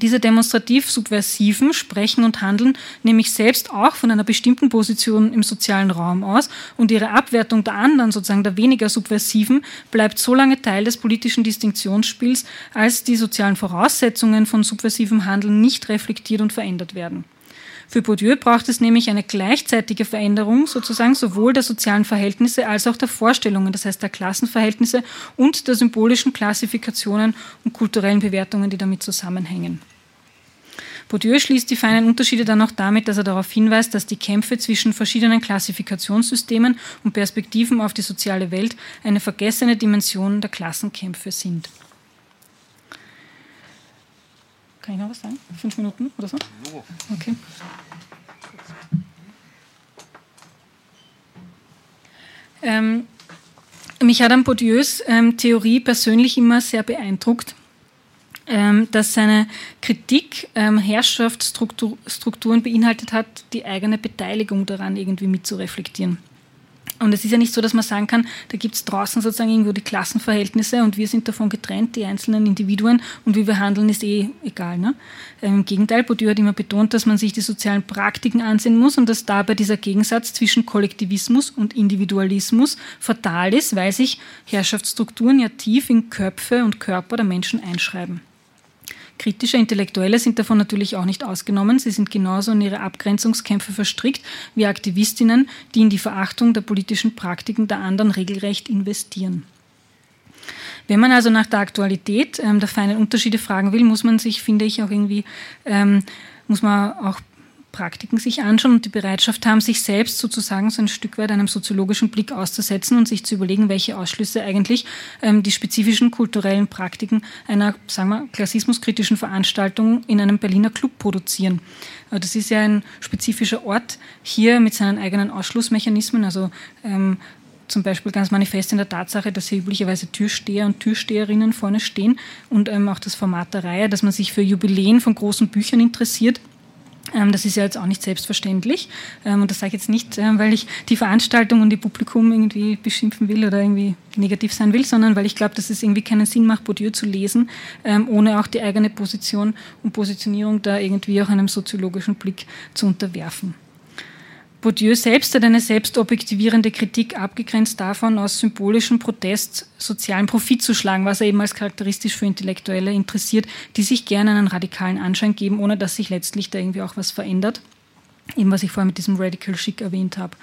Diese demonstrativ Subversiven sprechen und handeln nämlich selbst auch von einer bestimmten Position im sozialen Raum aus und ihre Abwertung der anderen, sozusagen der weniger Subversiven, bleibt so lange Teil des politischen Distinktionsspiels, als die sozialen Voraussetzungen von subversivem Handeln nicht reflektiert und verändert werden. Für Bourdieu braucht es nämlich eine gleichzeitige Veränderung sozusagen sowohl der sozialen Verhältnisse als auch der Vorstellungen, das heißt der Klassenverhältnisse und der symbolischen Klassifikationen und kulturellen Bewertungen, die damit zusammenhängen. Bourdieu schließt die feinen Unterschiede dann auch damit, dass er darauf hinweist, dass die Kämpfe zwischen verschiedenen Klassifikationssystemen und Perspektiven auf die soziale Welt eine vergessene Dimension der Klassenkämpfe sind. Kann ich noch was sagen? Fünf Minuten oder so? Okay. Ähm, mich hat an Bourdieus ähm, Theorie persönlich immer sehr beeindruckt, ähm, dass seine Kritik ähm, Herrschaftsstrukturen beinhaltet hat, die eigene Beteiligung daran irgendwie mitzureflektieren. Und es ist ja nicht so, dass man sagen kann, da gibt es draußen sozusagen irgendwo die Klassenverhältnisse und wir sind davon getrennt, die einzelnen Individuen und wie wir handeln, ist eh egal. Ne? Ähm, Im Gegenteil, Bourdieu hat immer betont, dass man sich die sozialen Praktiken ansehen muss und dass dabei dieser Gegensatz zwischen Kollektivismus und Individualismus fatal ist, weil sich Herrschaftsstrukturen ja tief in Köpfe und Körper der Menschen einschreiben. Kritische Intellektuelle sind davon natürlich auch nicht ausgenommen. Sie sind genauso in ihre Abgrenzungskämpfe verstrickt wie Aktivistinnen, die in die Verachtung der politischen Praktiken der anderen regelrecht investieren. Wenn man also nach der Aktualität ähm, der feinen Unterschiede fragen will, muss man sich, finde ich, auch irgendwie, ähm, muss man auch Praktiken sich anschauen und die Bereitschaft haben, sich selbst sozusagen so ein Stück weit einem soziologischen Blick auszusetzen und sich zu überlegen, welche Ausschlüsse eigentlich ähm, die spezifischen kulturellen Praktiken einer, sagen wir, klassismuskritischen Veranstaltung in einem Berliner Club produzieren. Äh, das ist ja ein spezifischer Ort hier mit seinen eigenen Ausschlussmechanismen, also ähm, zum Beispiel ganz manifest in der Tatsache, dass hier üblicherweise Türsteher und Türsteherinnen vorne stehen und ähm, auch das Format der Reihe, dass man sich für Jubiläen von großen Büchern interessiert. Ähm, das ist ja jetzt auch nicht selbstverständlich. Ähm, und das sage ich jetzt nicht, ähm, weil ich die Veranstaltung und die Publikum irgendwie beschimpfen will oder irgendwie negativ sein will, sondern weil ich glaube, dass es irgendwie keinen Sinn macht, Bourdieu zu lesen, ohne auch die eigene Position und Positionierung da irgendwie auch einem soziologischen Blick zu unterwerfen. Bourdieu selbst hat eine selbstobjektivierende Kritik abgegrenzt davon, aus symbolischem Protest sozialen Profit zu schlagen, was er eben als charakteristisch für Intellektuelle interessiert, die sich gerne einen radikalen Anschein geben, ohne dass sich letztlich da irgendwie auch was verändert. Eben was ich vorher mit diesem Radical Chic erwähnt habe.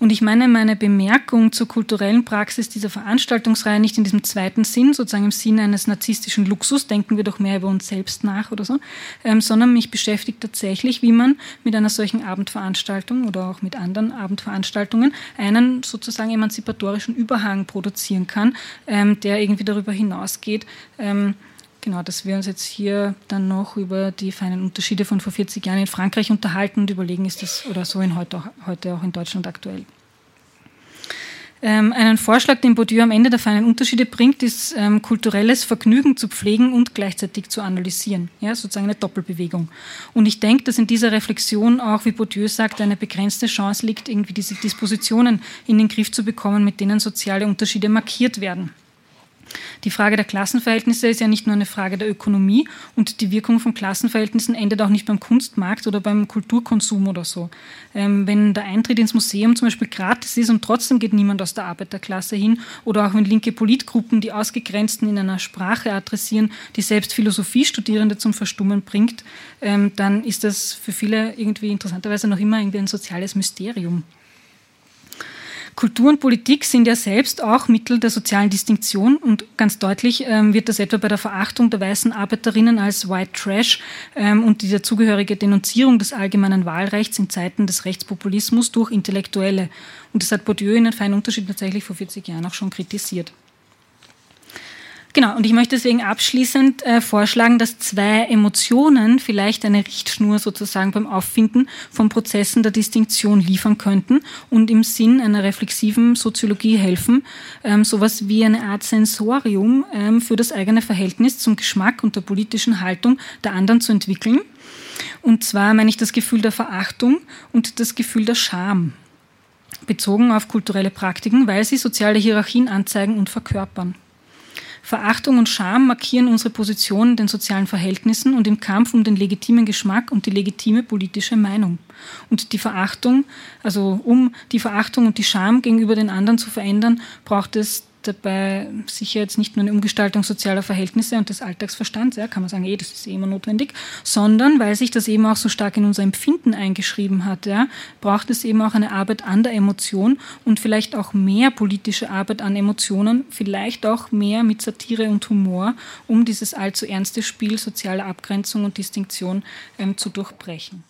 Und ich meine meine Bemerkung zur kulturellen Praxis dieser Veranstaltungsreihe nicht in diesem zweiten Sinn, sozusagen im Sinne eines narzisstischen Luxus, denken wir doch mehr über uns selbst nach oder so, ähm, sondern mich beschäftigt tatsächlich, wie man mit einer solchen Abendveranstaltung oder auch mit anderen Abendveranstaltungen einen sozusagen emanzipatorischen Überhang produzieren kann, ähm, der irgendwie darüber hinausgeht, ähm, Genau, dass wir uns jetzt hier dann noch über die feinen Unterschiede von vor 40 Jahren in Frankreich unterhalten und überlegen, ist das oder so in heute, auch, heute auch in Deutschland aktuell. Ähm, einen Vorschlag, den Bourdieu am Ende der feinen Unterschiede bringt, ist ähm, kulturelles Vergnügen zu pflegen und gleichzeitig zu analysieren. Ja, sozusagen eine Doppelbewegung. Und ich denke, dass in dieser Reflexion auch, wie Bourdieu sagt, eine begrenzte Chance liegt, irgendwie diese Dispositionen in den Griff zu bekommen, mit denen soziale Unterschiede markiert werden. Die Frage der Klassenverhältnisse ist ja nicht nur eine Frage der Ökonomie und die Wirkung von Klassenverhältnissen endet auch nicht beim Kunstmarkt oder beim Kulturkonsum oder so. Ähm, wenn der Eintritt ins Museum zum Beispiel gratis ist und trotzdem geht niemand aus der Arbeiterklasse hin oder auch wenn linke Politgruppen die Ausgegrenzten in einer Sprache adressieren, die selbst Philosophiestudierende zum Verstummen bringt, ähm, dann ist das für viele irgendwie interessanterweise noch immer irgendwie ein soziales Mysterium. Kultur und Politik sind ja selbst auch Mittel der sozialen Distinktion und ganz deutlich ähm, wird das etwa bei der Verachtung der weißen Arbeiterinnen als White Trash ähm, und die dazugehörige Denunzierung des allgemeinen Wahlrechts in Zeiten des Rechtspopulismus durch Intellektuelle. Und das hat Bourdieu in einem feinen Unterschied tatsächlich vor 40 Jahren auch schon kritisiert. Genau, und ich möchte deswegen abschließend äh, vorschlagen, dass zwei Emotionen vielleicht eine Richtschnur sozusagen beim Auffinden von Prozessen der Distinktion liefern könnten und im Sinn einer reflexiven Soziologie helfen, ähm, sowas wie eine Art Sensorium ähm, für das eigene Verhältnis zum Geschmack und der politischen Haltung der anderen zu entwickeln. Und zwar meine ich das Gefühl der Verachtung und das Gefühl der Scham bezogen auf kulturelle Praktiken, weil sie soziale Hierarchien anzeigen und verkörpern. Verachtung und Scham markieren unsere Position in den sozialen Verhältnissen und im Kampf um den legitimen Geschmack und die legitime politische Meinung. Und die Verachtung, also um die Verachtung und die Scham gegenüber den anderen zu verändern, braucht es dabei sicher jetzt nicht nur eine Umgestaltung sozialer Verhältnisse und des Alltagsverstands, ja, kann man sagen, eh, das ist eh immer notwendig, sondern weil sich das eben auch so stark in unser Empfinden eingeschrieben hat, ja, braucht es eben auch eine Arbeit an der Emotion und vielleicht auch mehr politische Arbeit an Emotionen, vielleicht auch mehr mit Satire und Humor, um dieses allzu ernste Spiel sozialer Abgrenzung und Distinktion ähm, zu durchbrechen.